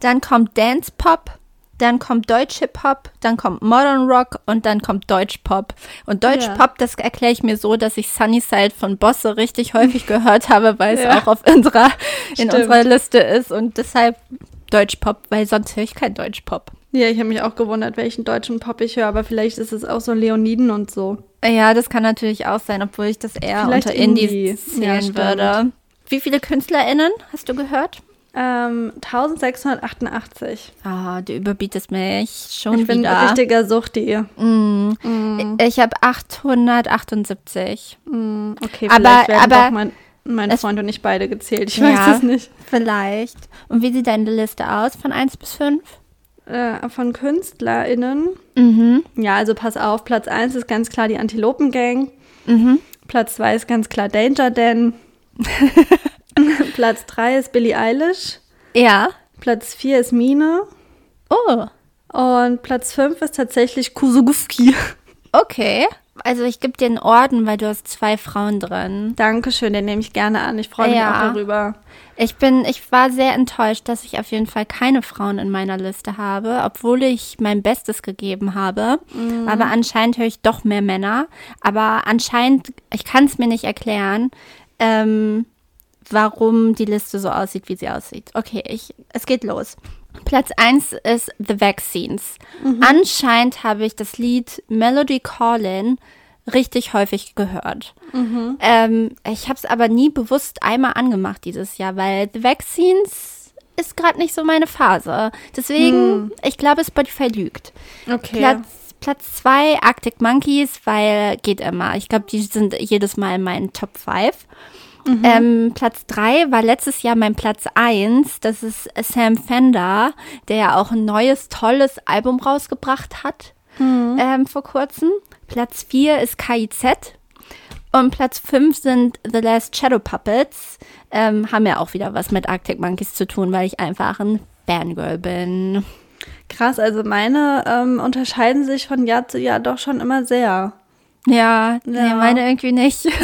dann kommt Dance Pop, dann kommt Deutsch Hip Hop, dann kommt Modern Rock und dann kommt Deutsch Pop. Und Deutsch Pop, ja. das erkläre ich mir so, dass ich Sunnyside von Bosse richtig häufig [LAUGHS] gehört habe, weil es ja. auch auf unserer, in unserer Liste ist und deshalb Deutsch Pop, weil sonst höre ich kein Deutsch Pop. Ja, ich habe mich auch gewundert, welchen deutschen Pop ich höre, aber vielleicht ist es auch so Leoniden und so. Ja, das kann natürlich auch sein, obwohl ich das eher vielleicht unter Indies Indie. zählen ja, würde. Wie viele KünstlerInnen hast du gehört? Ähm, 1688. Ah, du überbietest mich schon ich wieder. Ich bin ein richtiger Suchti. Mm. Mm. Ich habe 878. Mm. Okay, vielleicht aber, werden aber mein, mein Freund und ich beide gezählt. Ich weiß es nicht. Vielleicht. Und wie sieht deine Liste aus von 1 bis 5? Äh, von KünstlerInnen? Mhm. Ja, also pass auf. Platz 1 ist ganz klar die Antilopen-Gang. Mhm. Platz 2 ist ganz klar Danger Dan. [LAUGHS] Platz 3 ist Billie Eilish. Ja. Platz 4 ist Mine. Oh. Und Platz 5 ist tatsächlich Kusugufki. [LAUGHS] Okay. Also ich gebe dir einen Orden, weil du hast zwei Frauen drin. Dankeschön, den nehme ich gerne an. Ich freue mich ja. auch darüber. Ich bin, ich war sehr enttäuscht, dass ich auf jeden Fall keine Frauen in meiner Liste habe, obwohl ich mein Bestes gegeben habe. Mhm. Aber anscheinend höre ich doch mehr Männer. Aber anscheinend, ich kann es mir nicht erklären. Ähm, warum die Liste so aussieht, wie sie aussieht. Okay, ich, es geht los. Platz 1 ist The Vaccines. Mhm. Anscheinend habe ich das Lied Melody Callin richtig häufig gehört. Mhm. Ähm, ich habe es aber nie bewusst einmal angemacht dieses Jahr, weil The Vaccines ist gerade nicht so meine Phase. Deswegen, mhm. ich glaube, Spotify lügt. Okay. Platz Platz 2 Arctic Monkeys, weil geht immer. Ich glaube, die sind jedes Mal in meinen Top 5. Mhm. Ähm, Platz 3 war letztes Jahr mein Platz 1. Das ist Sam Fender, der ja auch ein neues, tolles Album rausgebracht hat mhm. ähm, vor kurzem. Platz 4 ist KIZ. Und Platz 5 sind The Last Shadow Puppets. Ähm, haben ja auch wieder was mit Arctic Monkeys zu tun, weil ich einfach ein Fangirl bin. Krass, also meine ähm, unterscheiden sich von Jahr zu Jahr doch schon immer sehr. Ja, ja. Nee, meine irgendwie nicht. [LAUGHS]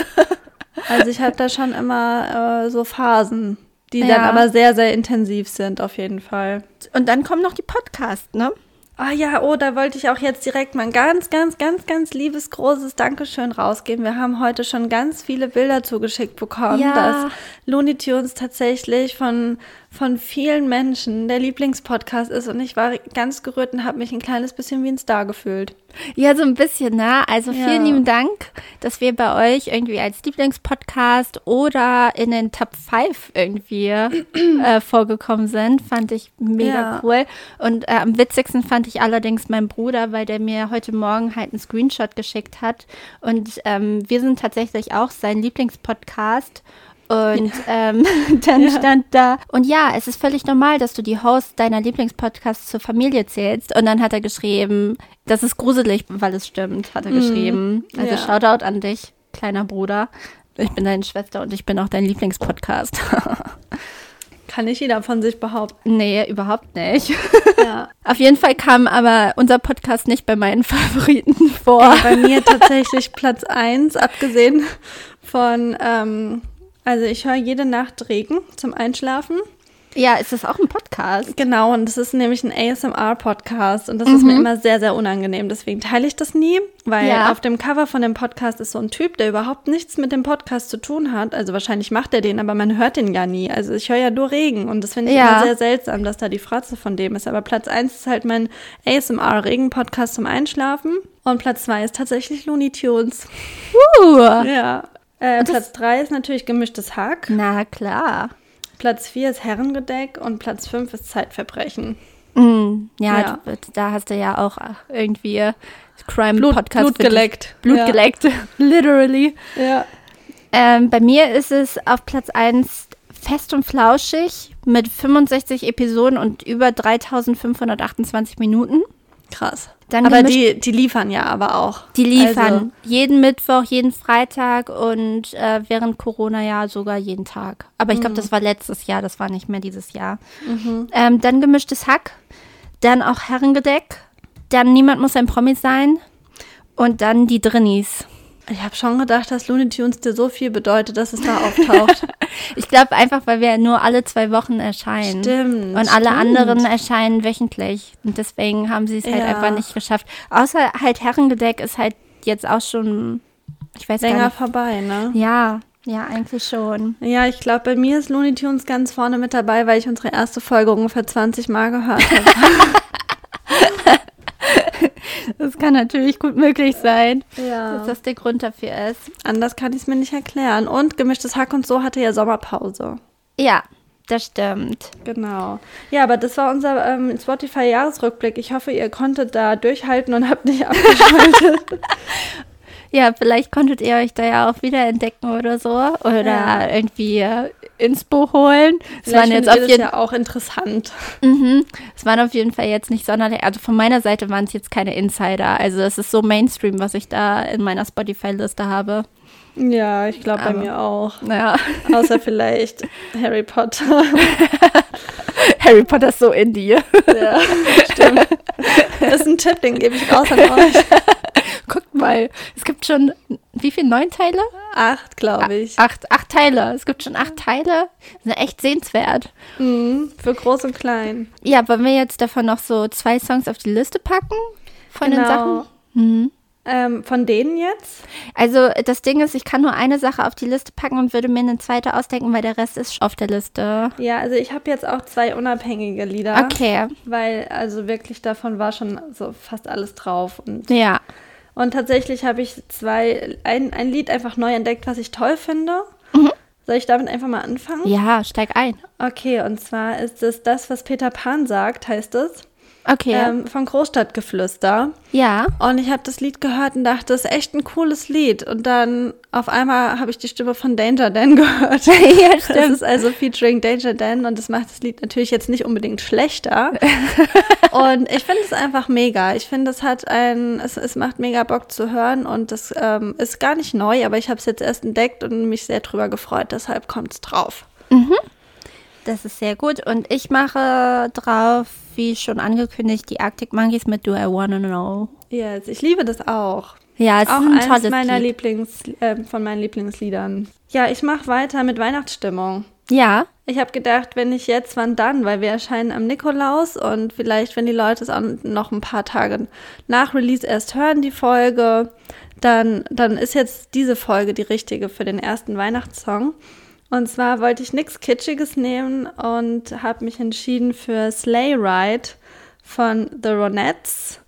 Also ich habe da schon immer äh, so Phasen, die ja. dann aber sehr, sehr intensiv sind, auf jeden Fall. Und dann kommen noch die Podcasts, ne? Ah ja, oh, da wollte ich auch jetzt direkt mal ein ganz, ganz, ganz, ganz liebes, großes Dankeschön rausgeben. Wir haben heute schon ganz viele Bilder zugeschickt bekommen, ja. dass Looney Tunes tatsächlich von von vielen Menschen der Lieblingspodcast ist und ich war ganz gerührt und habe mich ein kleines bisschen wie ein Star gefühlt. Ja, so ein bisschen, ne? Also vielen ja. lieben Dank, dass wir bei euch irgendwie als Lieblingspodcast oder in den Top 5 irgendwie äh, [CLEARS THROAT] vorgekommen sind. Fand ich mega ja. cool. Und äh, am witzigsten fand ich allerdings meinen Bruder, weil der mir heute Morgen halt einen Screenshot geschickt hat. Und ähm, wir sind tatsächlich auch sein Lieblingspodcast. Und ähm, [LAUGHS] dann ja. stand da, und ja, es ist völlig normal, dass du die Host deiner Lieblingspodcasts zur Familie zählst. Und dann hat er geschrieben, das ist gruselig, weil es stimmt, hat er mhm. geschrieben. Also ja. Shoutout an dich, kleiner Bruder. Ich bin deine Schwester und ich bin auch dein Lieblingspodcast. [LAUGHS] Kann nicht jeder von sich behaupten. Nee, überhaupt nicht. Ja. [LAUGHS] Auf jeden Fall kam aber unser Podcast nicht bei meinen Favoriten vor. Bei mir tatsächlich Platz 1, abgesehen von ähm, also ich höre jede Nacht Regen zum Einschlafen. Ja, ist das auch ein Podcast? Genau, und das ist nämlich ein ASMR-Podcast und das mhm. ist mir mhm. immer sehr, sehr unangenehm. Deswegen teile ich das nie, weil ja. auf dem Cover von dem Podcast ist so ein Typ, der überhaupt nichts mit dem Podcast zu tun hat. Also wahrscheinlich macht er den, aber man hört den ja nie. Also ich höre ja nur Regen und das finde ich ja. immer sehr seltsam, dass da die Fratze von dem ist. Aber Platz 1 ist halt mein ASMR-Regen-Podcast zum Einschlafen. Und Platz 2 ist tatsächlich Looney Tunes. Uh. Ja. Äh, Platz 3 ist natürlich gemischtes Hack. Na klar. Platz 4 ist Herrengedeck und Platz 5 ist Zeitverbrechen. Mm, ja, Ja. du- da hast du ja auch irgendwie äh, Crime Blut, Podcast Blut dich. geleckt. Blut ja. geleckt, [LAUGHS] literally. Ja. Ähm, bei mir ist es auf Platz 1 fest und flauschig mit 65 Episoden und über 3528 Minuten. Krass. Dann aber die, die liefern ja aber auch. Die liefern Also, jeden Mittwoch, jeden Freitag und äh, während Corona ja sogar jeden Tag. Aber ich glaube, das war letztes Jahr, das war nicht mehr dieses Jahr. Ähm, dann gemischtes Hack, dann auch Herrengedeck, dann Niemand muss ein Promi sein und dann die Drinnies. Ich habe schon gedacht, dass Looney Tunes dir so viel bedeutet, dass es da auftaucht. [LAUGHS] Ich glaube einfach, weil wir nur alle zwei Wochen erscheinen. Stimmt, Und alle stimmt. anderen erscheinen wöchentlich. Und deswegen haben sie es halt Ja. einfach nicht geschafft. Außer halt Herrengedeck ist halt jetzt auch schon, ich weiß gar Länger nicht. vorbei, ne? Ja, ja, eigentlich schon. Ja, ich glaube, bei mir ist Looney Tunes ganz vorne mit dabei, weil ich unsere erste Folge ungefähr 20 Mal gehört habe. [LAUGHS] [LAUGHS] Das kann natürlich gut möglich sein, dass ja. das der Grund dafür ist. Anders kann ich es mir nicht erklären. Und gemischtes Hack und so hatte ja Sommerpause. Ja, das stimmt. Genau. Ja, aber das war unser ähm, Spotify-Jahresrückblick. Ich hoffe, ihr konntet da durchhalten und habt nicht [LAUGHS] abgeschaltet. Ja, vielleicht konntet ihr euch da ja auch wieder entdecken oder so. Oder Ja. irgendwie äh, Inspo holen. Es waren, jetzt auf jeden, ja auch interessant. mhm, es waren auf jeden Fall jetzt nicht sonderlich, also von meiner Seite waren es jetzt keine Insider. Also es ist so Mainstream, was ich da in meiner Spotify-Liste habe. Ja, ich glaube bei mir auch. Naja, [LAUGHS] Außer vielleicht Harry Potter. [LAUGHS] Harry Potter ist so in dir. ja, stimmt. Das ist ein Tipp, den gebe ich raus an euch. [LAUGHS] Guckt mal, es gibt schon, wie viele, neun Teile? Acht, glaube ich. Acht, acht Teile. Es gibt schon acht Teile. Sind echt sehenswert. Mhm, für groß und klein. Ja, wollen wir jetzt davon noch so zwei Songs auf die Liste packen? Von den Genau. Sachen? Mhm. Ähm, von denen jetzt? Also das Ding ist, ich kann nur eine Sache auf die Liste packen und würde mir eine zweite ausdenken, weil der Rest ist auf der Liste. Ja, also ich habe jetzt auch zwei unabhängige Lieder. Okay. Weil also wirklich davon war schon so fast alles drauf. Und, Ja. Und tatsächlich habe ich zwei, ein, ein Lied einfach neu entdeckt, was ich toll finde. Soll ich damit einfach mal anfangen? Ja, steig ein. Okay, und zwar ist es das, was Peter Pan sagt, heißt es. Okay. Ähm, von Großstadtgeflüster. ja. Und ich habe das Lied gehört und dachte, das ist echt ein cooles Lied. Und dann auf einmal habe ich die Stimme von Danger Dan [LAUGHS] gehört. ja, Das stimmt. ist also featuring Danger Dan und das macht das Lied natürlich jetzt nicht unbedingt schlechter. [LAUGHS] und ich finde es einfach mega. Ich finde, es hat ein, es, es macht mega Bock zu hören und das ähm, ist gar nicht neu, aber ich habe es jetzt erst entdeckt und mich sehr drüber gefreut. Deshalb kommt es drauf. Das ist sehr gut. Und ich mache drauf, wie schon angekündigt, die Arctic Monkeys mit Do I Wanna Know. Yes, ich liebe das auch. Ja, es auch ist ein eines meiner Lied. Lieblings, äh, von meinen Lieblingsliedern. Ja, ich mache weiter mit Weihnachtsstimmung. Ja. Ich habe gedacht, wenn nicht jetzt, wann dann? Weil wir erscheinen am Nikolaus und vielleicht, wenn die Leute es auch noch ein paar Tage nach Release erst hören, die Folge, dann, dann ist jetzt diese Folge die richtige für den ersten Weihnachtssong. Und zwar wollte ich nichts Kitschiges nehmen und habe mich entschieden für Sleigh Ride von The Ronettes.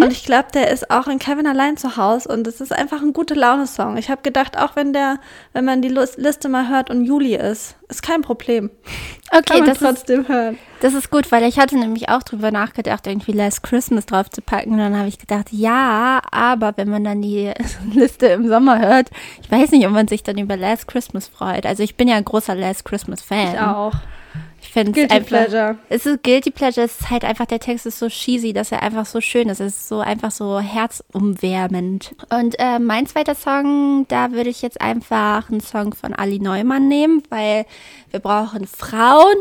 Und ich glaube, der ist auch in Kevin allein zu Hause und es ist einfach ein gute Laune-Song. Ich habe gedacht, auch wenn der, wenn man die Liste mal hört und Juli ist, ist kein Problem. [LAUGHS] Okay, Kann man das ist, trotzdem hören. das ist gut, weil ich hatte nämlich auch drüber nachgedacht, irgendwie Last Christmas drauf zu packen. Und dann habe ich gedacht, ja, aber wenn man dann die [LAUGHS] Liste im Sommer hört, ich weiß nicht, ob man sich dann über Last Christmas freut. Also ich bin ja ein großer Last Christmas-Fan. Ich auch. Ich finde es Guilty einfach. Pleasure. Es ist Guilty Pleasure, es ist halt einfach, der Text ist so cheesy, dass er einfach so schön ist. Es ist so einfach so herzumwärmend. Und äh, mein zweiter Song, da würde ich jetzt einfach einen Song von Ali Neumann nehmen, weil wir brauchen Frauen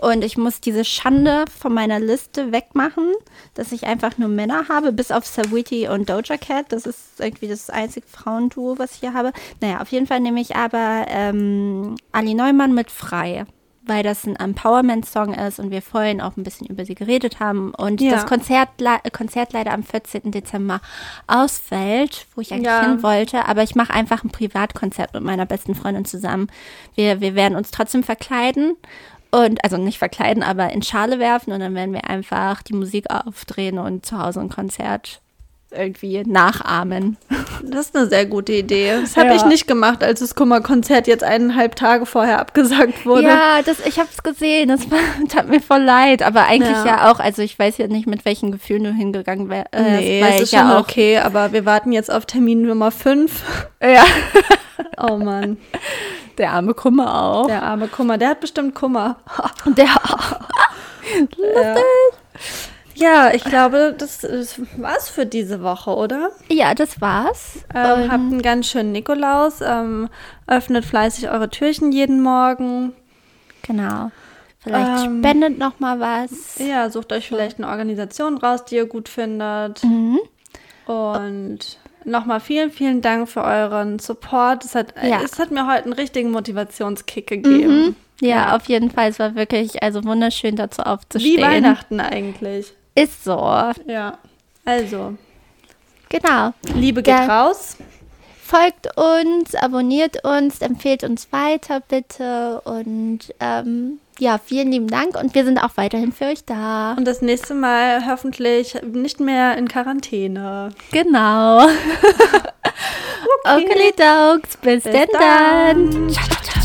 und ich muss diese Schande von meiner Liste wegmachen, dass ich einfach nur Männer habe, bis auf Sawiti und Doja Cat. Das ist irgendwie das einzige Frauenduo, was ich hier habe. Naja, auf jeden Fall nehme ich aber ähm, Ali Neumann mit Frei weil das ein Empowerment-Song ist und wir vorhin auch ein bisschen über sie geredet haben und Ja. das Konzert, le- Konzert leider am 14. Dezember ausfällt, wo ich eigentlich Ja. hin wollte, aber ich mache einfach ein Privatkonzert mit meiner besten Freundin zusammen. Wir, wir werden uns trotzdem verkleiden und, also nicht verkleiden, aber in Schale werfen und dann werden wir einfach die Musik aufdrehen und zu Hause ein Konzert irgendwie nachahmen. Das ist eine sehr gute Idee. Das habe Ja. ich nicht gemacht, als das Kummerkonzert jetzt eineinhalb Tage vorher abgesagt wurde. Ja, das, ich habe es gesehen. Das war, [LAUGHS] tat mir voll leid. Aber eigentlich Ja. ja, auch. Also ich weiß ja nicht, mit welchen Gefühlen du hingegangen wärst. Nee, weil es ich ist schon ja auch. okay, aber wir warten jetzt auf Termin Nummer 5. Ja, [LAUGHS] Oh Mann, der arme Kummer auch. der arme Kummer, der hat bestimmt Kummer. Der, [LAUGHS] Ja. Ja, ich glaube, das, das war's für diese Woche, oder? ja, das war's. Ähm, Und- habt einen ganz schönen Nikolaus. Ähm, öffnet fleißig eure Türchen jeden Morgen. Genau. Vielleicht Ähm, spendet noch mal was. Ja, sucht euch vielleicht eine Organisation raus, die ihr gut findet. Mhm. Und nochmal vielen, vielen Dank für euren Support. Es hat, Ja. es hat mir heute einen richtigen Motivationskick gegeben. Mhm. Ja, auf jeden Fall. Es war wirklich also wunderschön, dazu Wie aufzustehen. Weihnachten eigentlich. Ist so. Ja. Also, Genau. Liebe geht Ja. raus. Folgt uns, abonniert uns, empfehlt uns weiter bitte. Und ähm, ja, vielen lieben Dank. Und wir sind auch weiterhin für euch da. Und das nächste Mal hoffentlich nicht mehr in Quarantäne. Genau. [LAUGHS] [LAUGHS] okay, Dokes. Bis, Bis denn dann. dann. Ciao, ciao.